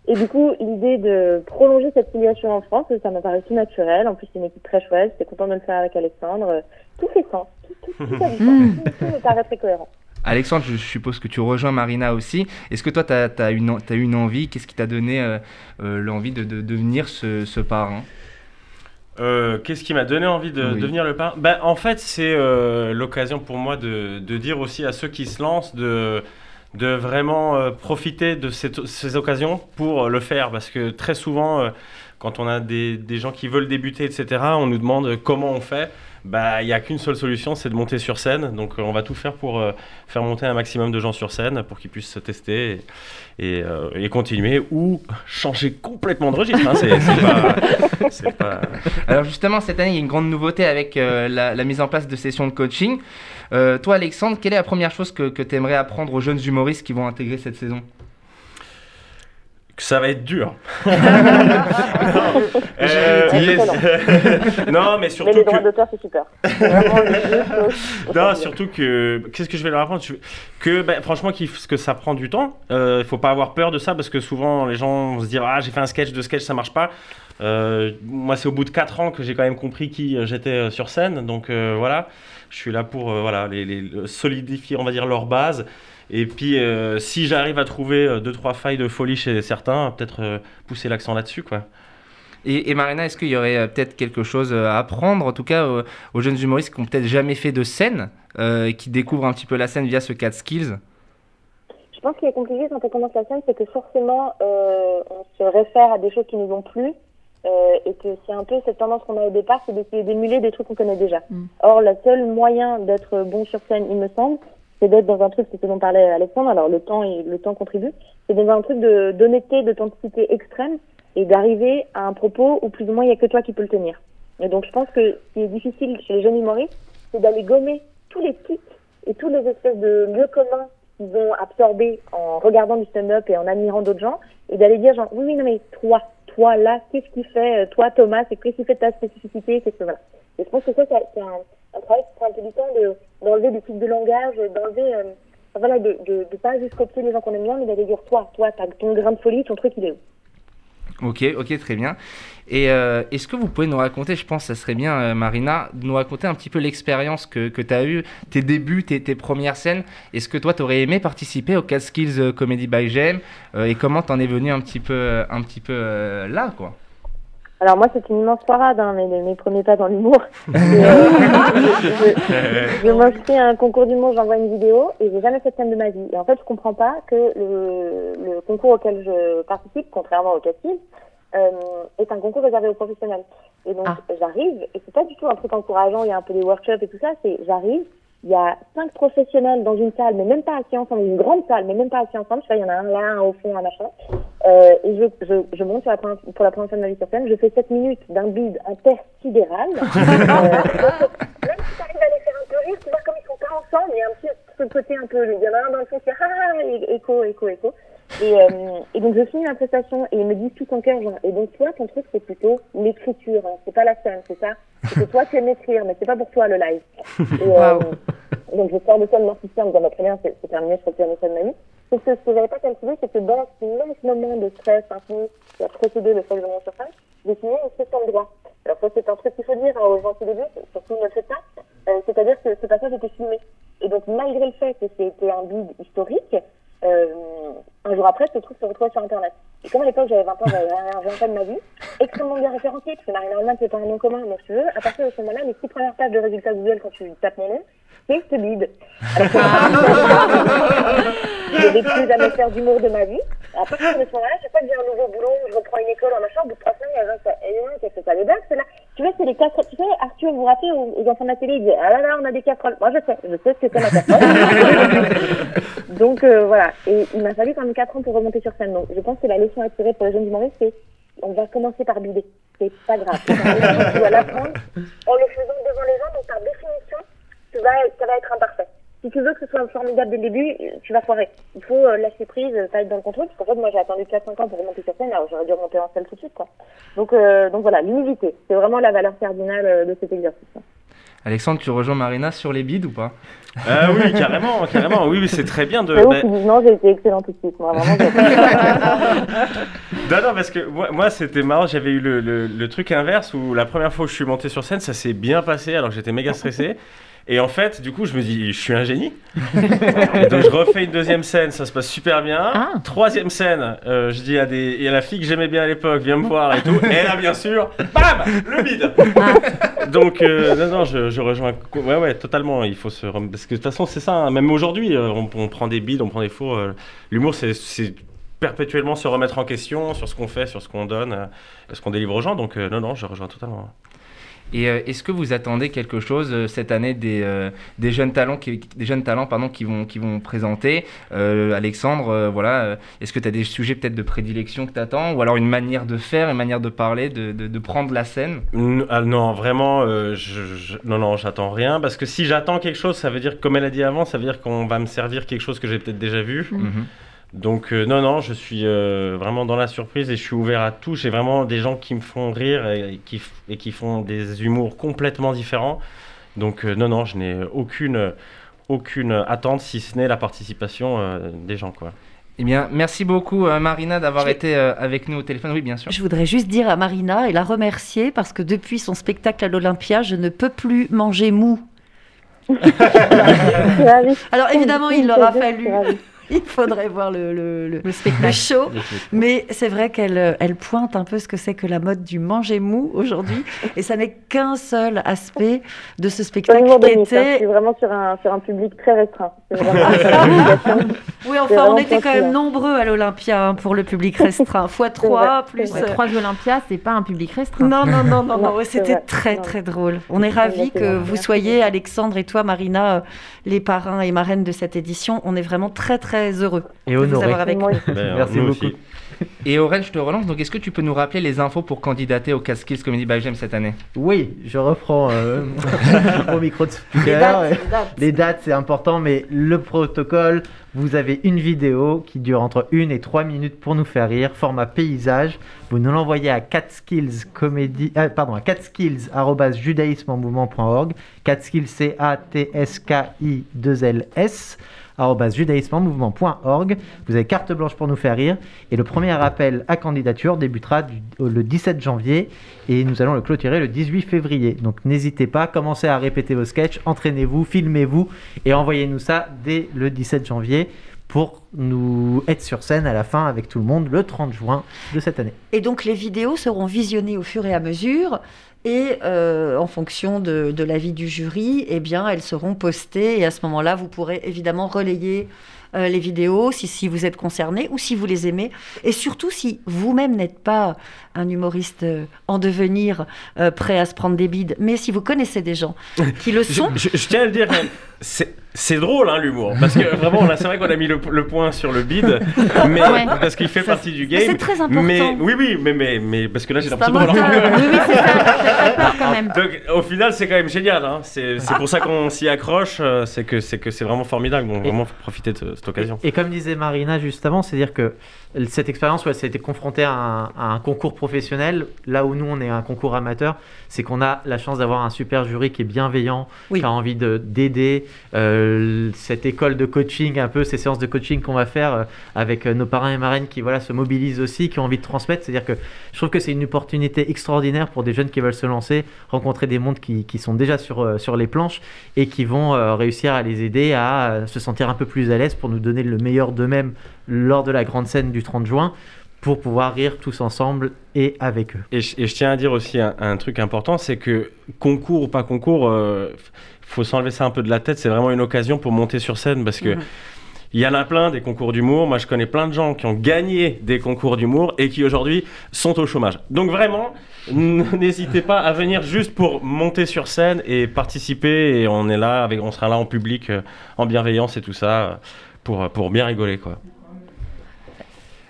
Et du coup, l'idée de prolonger cette filiation en France, ça m'a paru tout naturel. En plus, c'est une équipe très chouette. J'étais contente de le faire avec Alexandre. Tout fait sens. Tout, tout, tout. Tout, tout me paraît très cohérent. Alexandre, je suppose que tu rejoins Marina aussi. Est-ce que toi, tu as, une, eu une envie? Qu'est-ce qui t'a donné euh, euh, l'envie de, de devenir ce, ce parrain? Euh, Qu'est-ce qui m'a donné envie de Oui. devenir le parrain? Ben, En fait, c'est euh, l'occasion pour moi de, de dire aussi à ceux qui se lancent de, de vraiment euh, profiter de ces occasions pour le faire. Parce que très souvent, euh, quand on a des, gens qui veulent débuter, etc., on nous demande comment on fait. Bah, il n'y a qu'une seule solution, c'est de monter sur scène. Donc, euh, on va tout faire pour euh, faire monter un maximum de gens sur scène pour qu'ils puissent se tester et, euh, continuer ou changer complètement de registre. hein. Alors justement, cette année, il y a une grande nouveauté avec la, mise en place de sessions de coaching. Toi, Alexandre, quelle est la première chose que, que tu aimerais apprendre aux jeunes humoristes qui vont intégrer cette saison? Que ça va être dur. Euh, excellent. non, mais Mais surtout les droits que... d'auteur, c'est super. Non, surtout que... Qu'est-ce que je vais leur apprendre? Que, ben, franchement, f- que ça prend du temps. Euh, Il faut pas avoir peur de ça, parce que souvent, les gens vont se dire « Ah, j'ai fait un sketch, deux sketchs, ça marche pas. Euh, moi, c'est au bout de 4 ans que j'ai quand même compris qui euh, j'étais euh, sur scène. Donc, euh, voilà. Je suis là pour euh, voilà, les, les- solidifier, on va dire, leur base. Et puis, euh, si j'arrive à trouver euh, deux, trois failles de folie chez certains, peut-être euh, pousser l'accent là-dessus, quoi. Et, et Marina, est-ce qu'il y aurait euh, peut-être quelque chose à apprendre, en tout cas euh, aux jeunes humoristes qui n'ont peut-être jamais fait de scène, euh, qui découvrent un petit peu la scène via ce 4 skills? Je pense qu'il est compliqué quand on commence la scène, c'est que forcément, euh, on se réfère à des choses qui nous ont plu. euh, et que c'est un peu cette tendance qu'on a au départ, c'est d'essayer d'émuler des trucs qu'on connaît déjà. Or, le seul moyen d'être bon sur scène, il me semble, c'est d'être dans un truc, c'est ce dont parlait Alexandre, alors le temps, et, le temps contribue, c'est dans un truc d'honnêteté, d'authenticité extrême, et d'arriver à un propos où plus ou moins il n'y a que toi qui peux le tenir. Et donc je pense que ce qui est difficile chez les jeunes humoristes, c'est d'aller gommer tous les tics et tous les espèces de lieux communs qu'ils ont absorbés en regardant du stand-up et en admirant d'autres gens, et d'aller dire genre, oui, oui, non mais toi, toi là, qu'est-ce qui fait, euh, toi Thomas, c'est qu'est-ce qui fait ta spécificité, qu'est-ce que voilà. Et je pense que ça- c'est un, un travail prend un peu du temps de- d'enlever des tics de langage, d'enlever, euh, voilà, de, de, pas juste copier les gens qu'on aime bien, mais d'aller dire toi, toi, t'as ton grain de folie, ton truc il est où? Ok, ok, très bien. Et euh, est-ce que vous pouvez nous raconter, je pense que ça serait bien, euh, Marina, de nous raconter un petit peu l'expérience que, que tu as eue, tes débuts, tes, tes premières scènes. Est-ce que toi, tu aurais aimé participer au Catskills Comedy by Gem euh, Et comment t'en es venu un petit peu, un petit peu là, quoi? Alors moi, c'est une immense parade, hein, mes, mes premiers pas dans l'humour. Euh, je je m'inscris à un concours d'humour, j'envoie une vidéo et j'ai jamais fait de scène de ma vie. Et en fait, je comprends pas que le, le concours auquel je participe, contrairement au casting, euh, est un concours réservé aux professionnels. Et donc, j'arrive, et c'est pas du tout un truc encourageant, il y a un peu des workshops et tout ça, c'est j'arrive, il y a cinq professionnels dans une salle, mais même pas assis ensemble, une grande salle, mais même pas assis ensemble, je sais pas, il y en a un là, un au fond, un machin. Euh, et je, je, je monte sur la première- pour la première fois de ma vie sur scène, je fais 7 minutes d'un bide intersidéral. euh, même si t'arrives à les faire un peu rire, tu vois comme ils sont pas ensemble, il y a un petit ce côté un peu, il y en a un dans le fond qui fait ah, ah, ah, écho, écho, écho. Et, euh, et donc je finis ma prestation et ils me disent tout en cœur, genre, et donc toi ton truc c'est plutôt l'écriture, hein, c'est pas la scène, c'est ça? C'est que toi tu aimes écrire, mais c'est pas pour toi le live. Et, euh, donc je sors de scène mortifiée en me disant, bah, très bien, c'est c'est terminé, je fais plus jamais ça de ma vie. Sauf que ce que j'avais pas calculé, c'est que dans ce immense moment de stress infini qui a précédé le fait que je monte sur scène, j'ai une session de droit. Alors ça c'est un truc qu'il faut dire hein, aux gens qui débutent, surtout ne le faites pas, euh, c'est-à-dire que ce passage était filmé. Et donc malgré le fait que c'était un bide historique, un jour après, ce truc se retrouvait sur Internet. Et comme à l'époque j'avais 20 ans, j'avais rien fait de ma vie, extrêmement bien référencé, parce que Marina Hallman c'est pas un nom commun, donc tu veux, à partir de ce moment-là, les six premières pages de résultats Google quand tu tapes mon nom, c'est ce bide. N'ai plus jamais faire d'humour de ma vie. À partir de ce moment-là, chaque fois que j'ai un nouveau boulot, je reprends une école en machin, au bout de trois semaines, il y a un qui fait, non, qu'est-ce que ça les blagues, c'est là? Tu vois, c'est les casseroles. Tu sais, Arthur, vous vous rappelez, aux, enfants de la télé, il disait, ah là là, on a des casseroles. Moi, je sais, je sais ce que c'est ma casserole. Donc, euh, voilà. Et il m'a fallu quand même 4 ans pour remonter sur scène. Donc, je pense que la leçon à tirer pour les jeunes humoristes, c'est on va commencer par bider. C'est pas grave. Tu dois l'apprendre en le faisant devant les gens, donc par définition, tu vas, ça va être imparfait. Si tu veux que ce soit formidable dès le début, tu vas foirer. Il faut euh, lâcher prise, euh, pas être dans le contrôle, parce qu'en fait, moi, j'ai attendu 4-5 ans pour remonter sur scène, alors j'aurais dû remonter en scène tout de suite, quoi. Donc, euh, donc voilà, l'humilité, c'est vraiment la valeur cardinale euh, de cet exercice. Alexandre, tu rejoins Marina sur les bides ou pas? Ah oui, carrément, carrément. Oui, oui, c'est très bien de. Ouf, non, j'ai été excellent tout de suite, moi, vraiment. Non, non, parce que moi, moi, c'était marrant, j'avais eu le, le- le truc inverse où la première fois où je suis monté sur scène, ça s'est bien passé alors j'étais méga stressé. Et en fait, du coup, je me dis, je suis un génie. et donc, je refais une deuxième scène, ça se passe super bien. Troisième scène, euh, je dis à, des, et à la fille que j'aimais bien à l'époque, viens me voir et tout. Et là, bien sûr, bam, le bide. donc, euh, non, non, je, je rejoins. Ouais, ouais, totalement. Il faut se. rem- Parce que de toute façon, c'est ça. hein, même aujourd'hui, euh, on, on prend des bides, on prend des faux. euh, L'humour, c'est- perpétuellement se remettre en question sur ce qu'on fait, sur ce qu'on donne, ce qu'on délivre aux gens. Donc, non, non, je rejoins totalement. Et euh, est-ce que vous attendez quelque chose euh, cette année des, euh, des jeunes talents qui, des jeunes talents pardon qui vont qui vont présenter Alexandre voilà est-ce que tu as des sujets peut-être de prédilection que tu attends ou alors une manière de faire une manière de parler de, de, de prendre la scène? Ah, non, vraiment, je, je- non, non, j'attends rien. Parce que si j'attends quelque chose, ça veut dire, comme elle a dit avant, ça veut dire qu'on va me servir quelque chose que j'ai peut-être déjà vu. Mhm. Donc, euh, non, non, je suis euh, vraiment dans la surprise et je suis ouvert à tout. J'ai vraiment des gens qui me font rire et qui, et qui font des humours complètement différents. Donc, euh, non, non, je n'ai aucune, aucune attente si ce n'est la participation euh, des gens, quoi. Eh bien merci beaucoup euh, Marina d'avoir été euh, avec nous au téléphone oui bien sûr Je voudrais juste dire à Marina et la remercier parce que depuis son spectacle à l'Olympia, je ne peux plus manger mou. Alors évidemment, il leur a fallu. Il faudrait voir le, le, le, spectacle. show. Le spectacle. Mais c'est vrai qu'elle euh, elle pointe un peu ce que c'est que la mode du manger mou aujourd'hui. Et ça n'est qu'un seul aspect de ce spectacle qui hein, était. c'est vraiment sur un, sur un public très restreint. Oui, enfin, on était quand même nombreux à l'Olympia hein, pour le public restreint. Fois 3, plus. Ouais, trois Olympia, c'est pas un public restreint. Non, non, non, non, non, c'est c'était très, Non. très drôle. On est ravis que vous soyez, Alexandre et toi, Marina, euh, les parrains et marraines de cette édition. On est vraiment très, très heureux Et de vous honoré. avoir avec nous. Merci beaucoup. et Aurel je te relance donc est-ce que tu peux nous rappeler les infos pour candidater au Casquilles Comedy by Gem cette année? Oui, je reprends euh, au micro de speaker. Les dates, les dates. C'est important, mais le protocole, vous avez une vidéo qui dure entre 1 et 3 minutes pour nous faire rire, format paysage. Vous nous l'envoyez à catskills comedy, euh, pardon, à catskills@judaismemouvement.org. Catskills, c a t s k i 2 l s judaïsmemouvement.org. Vous avez carte blanche pour nous faire rire. Et le premier appel à candidature débutera au- le 17 janvier et nous allons le clôturer le 18 février. Donc n'hésitez pas, commencez à répéter vos sketchs, entraînez-vous, filmez-vous et envoyez-nous ça dès le 17 janvier pour nous être sur scène à la fin avec tout le monde le 30 juin de cette année. Et donc les vidéos seront visionnées au fur et à mesure. Et euh, en fonction de, l'avis du jury, eh elles seront postées. Et à ce moment-là, vous pourrez évidemment relayer euh, les vidéos si, si vous êtes concerné ou si vous les aimez. Et surtout, si vous-même n'êtes pas un humoriste euh, en devenir, euh, prêt à se prendre des bides, mais si vous connaissez des gens qui le sont, Je, je- je tiens à le dire, quand même, c'est c'est drôle hein, l'humour, parce que vraiment là c'est vrai qu'on a mis le, le point sur le bide, mais Ouais. parce qu'il fait partie du game. Mais c'est très important. Mais oui oui, mais mais, mais parce que là j'ai C'est l'impression moteur. Oui, oui, c'est ça. Quand même. Donc au final c'est quand même génial, hein. c'est c'est pour ça qu'on s'y accroche, euh, c'est que c'est que c'est vraiment formidable, donc vraiment faut profiter de cette occasion. Et comme disait Marina juste avant, c'est-à-dire que cette expérience où elle s'est été confrontée à un, à un concours professionnel, là où nous on est un concours amateur, c'est qu'on a la chance d'avoir un super jury qui est bienveillant, Oui. qui a envie de- d'aider euh, cette école de coaching, un peu ces séances de coaching qu'on va faire euh, avec euh, nos parrains et marraines qui voilà, se mobilisent aussi, qui ont envie de transmettre. C'est-à-dire que je trouve que c'est une opportunité extraordinaire pour des jeunes qui veulent se lancer, rencontrer des mondes qui, qui sont déjà sur, sur les planches et qui vont réussir à les aider à se sentir un peu plus à l'aise pour nous donner le meilleur d'eux-mêmes lors de la grande scène du 30 juin pour pouvoir rire tous ensemble et avec eux. Et je, et je tiens à dire aussi un, un truc important, c'est que concours ou pas concours, euh, faut s'enlever ça un peu de la tête. C'est vraiment une occasion pour monter sur scène parce que Mhm. il y en a plein des concours d'humour. Moi, je connais plein de gens qui ont gagné des concours d'humour et qui aujourd'hui sont au chômage. Donc vraiment, n'hésitez pas à venir juste pour monter sur scène et participer. Et on est là, avec, on sera là en public, euh, en bienveillance et tout ça, euh, pour, pour bien rigoler, quoi.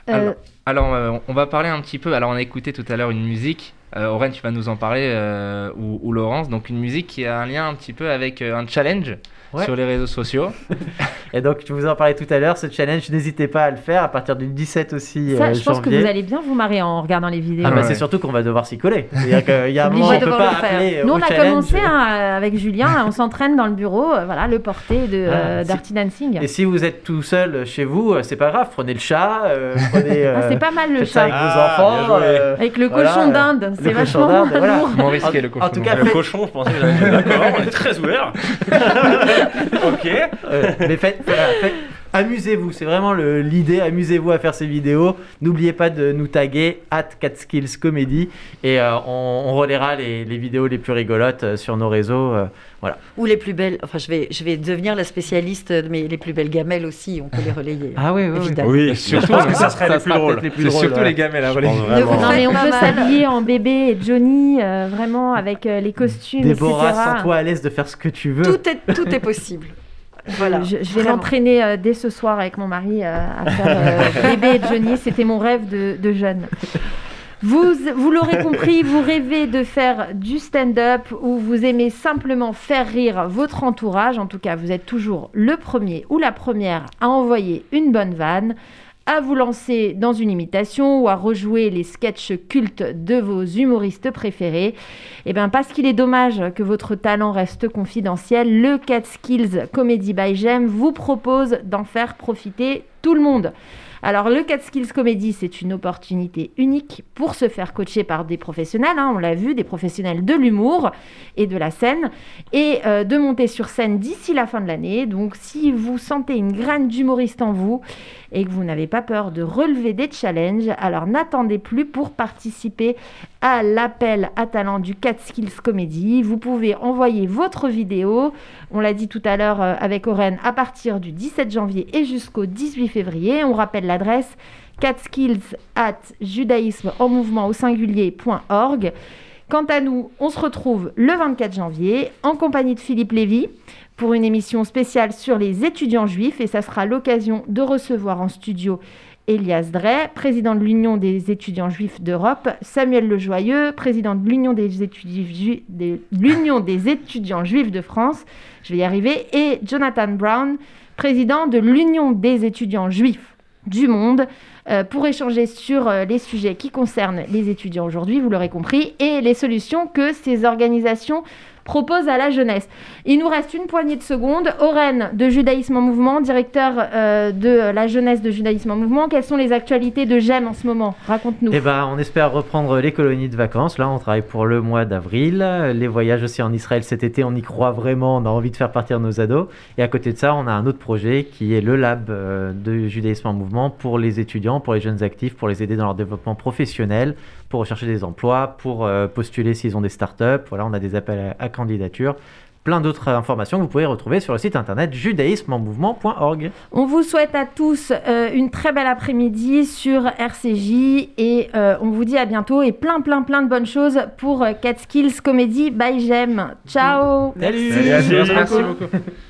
Euh, Alors, alors, euh, on va parler un petit peu. Alors, on a écouté tout à l'heure une musique. Euh, Aurène, tu vas nous en parler, euh, ou, Laurence. Donc, une musique qui a un lien un petit peu avec euh, un challenge Ouais. sur les réseaux sociaux. Et donc, je vous en parlais tout à l'heure, ce challenge, n'hésitez pas à le faire à partir du 17 aussi Ça, euh, je pense que vous allez bien vous marrer en regardant les vidéos. Ah bah Ouais. c'est surtout qu'on va devoir s'y coller. C'est-à-dire qu'il y a un moment, on peut pas le faire. appeler Nous, au on a challenge. commencé hein, euh, avec Julien, on s'entraîne dans le bureau, euh, voilà, le porter de euh, Ah, si- Dirty Dancing. Et si vous êtes tout seul chez vous, euh, c'est pas grave, prenez le chat, euh, prenez... Ah, euh, c'est pas mal le chat. avec Ah, vos enfants. joué. euh, Avec le cochon euh, d'Inde, le c'est cochon vachement lourd. Moins risqué, le En cochon. tout cas, Le cochon, je pensais que j'allais d'accord, on est très ouvert. ok. Euh, mais faites, voilà, faites- amusez-vous, c'est vraiment le- l'idée, amusez-vous à faire ces vidéos. N'oubliez pas de nous taguer at Catskills Comedy et euh, on, on relaiera les, les vidéos les plus rigolotes euh, sur nos réseaux. euh, voilà. ou les plus belles, enfin je vais, je vais devenir la spécialiste, mais les plus belles gamelles aussi, on peut les relayer. Ah oui, oui, oui. Évidemment. Oui, je pense que ça serait les plus sera drôles. peut-être les plus C'est drôles, surtout ouais. les gamelles à relayer. Non mais on peut s'habiller en bébé et Johnny, euh, vraiment avec euh, les costumes, Déborah, sens-toi à l'aise de faire ce que tu veux. Tout est, tout est possible. Voilà. Je, je vais m'entraîner euh, dès ce soir avec mon mari euh, à faire euh, bébé et Johnny. C'était mon rêve de, de jeune. Vous, vous l'aurez compris, vous rêvez de faire du stand-up ou vous aimez simplement faire rire votre entourage. En tout cas, vous êtes toujours le premier ou la première à envoyer une bonne vanne, à vous lancer dans une imitation ou à rejouer les sketchs cultes de vos humoristes préférés. Eh bien, parce qu'il est dommage que votre talent reste confidentiel, le Catskills Comedy by Gem vous propose d'en faire profiter tout le monde. Alors, le Catskills Comedy, c'est une opportunité unique pour se faire coacher par des professionnels, hein, on l'a vu, des professionnels de l'humour et de la scène, et euh, de monter sur scène d'ici la fin de l'année. Donc, si vous sentez une graine d'humoriste en vous et que vous n'avez pas peur de relever des challenges, alors n'attendez plus pour participer à l'appel à talent du Catskills Comedy. Vous pouvez envoyer votre vidéo, on l'a dit tout à l'heure euh, avec Oren, à partir du 17 janvier et jusqu'au 18 février. On rappelle l'adresse catskills at judaïsme en mouvement au singulier.org. Quant à nous, on se retrouve le 24 janvier en compagnie de Philippe Lévy pour une émission spéciale sur les étudiants juifs et ça sera l'occasion de recevoir en studio Elias Drey, président de l'Union des étudiants juifs d'Europe, Samuel Lejoyeux, président de l'Union des, des étudiants juifs de France, je vais y arriver, et Jonathan Brown, président de l'Union des étudiants juifs du monde, euh, pour échanger sur euh, les sujets qui concernent les étudiants aujourd'hui, vous l'aurez compris, et les solutions que ces organisations propose à la jeunesse. Il nous reste une poignée de secondes. Oren de Judaïsme en Mouvement, directeur euh, de la jeunesse de Judaïsme en Mouvement. Quelles sont les actualités de GEM en ce moment? Raconte-nous. Eh ben, on espère reprendre les colonies de vacances. Là, on travaille pour le mois d'avril. Les voyages aussi en Israël cet été, on y croit vraiment. On a envie de faire partir nos ados. Et à côté de ça, on a un autre projet qui est le lab euh, de judaïsme en mouvement pour les étudiants, pour les jeunes actifs, pour les aider dans leur développement professionnel, pour rechercher des emplois, pour euh, postuler s'ils ont des startups. Voilà, on a des appels à, à candidature. Plein d'autres informations que vous pouvez retrouver sur le site internet judaïsmeenmouvement.org. On vous souhaite à tous euh, une très belle après-midi sur RCJ et euh, on vous dit à bientôt et plein plein plein de bonnes choses pour Catskills Comedy by Gem. Ciao Salut. Merci beaucoup.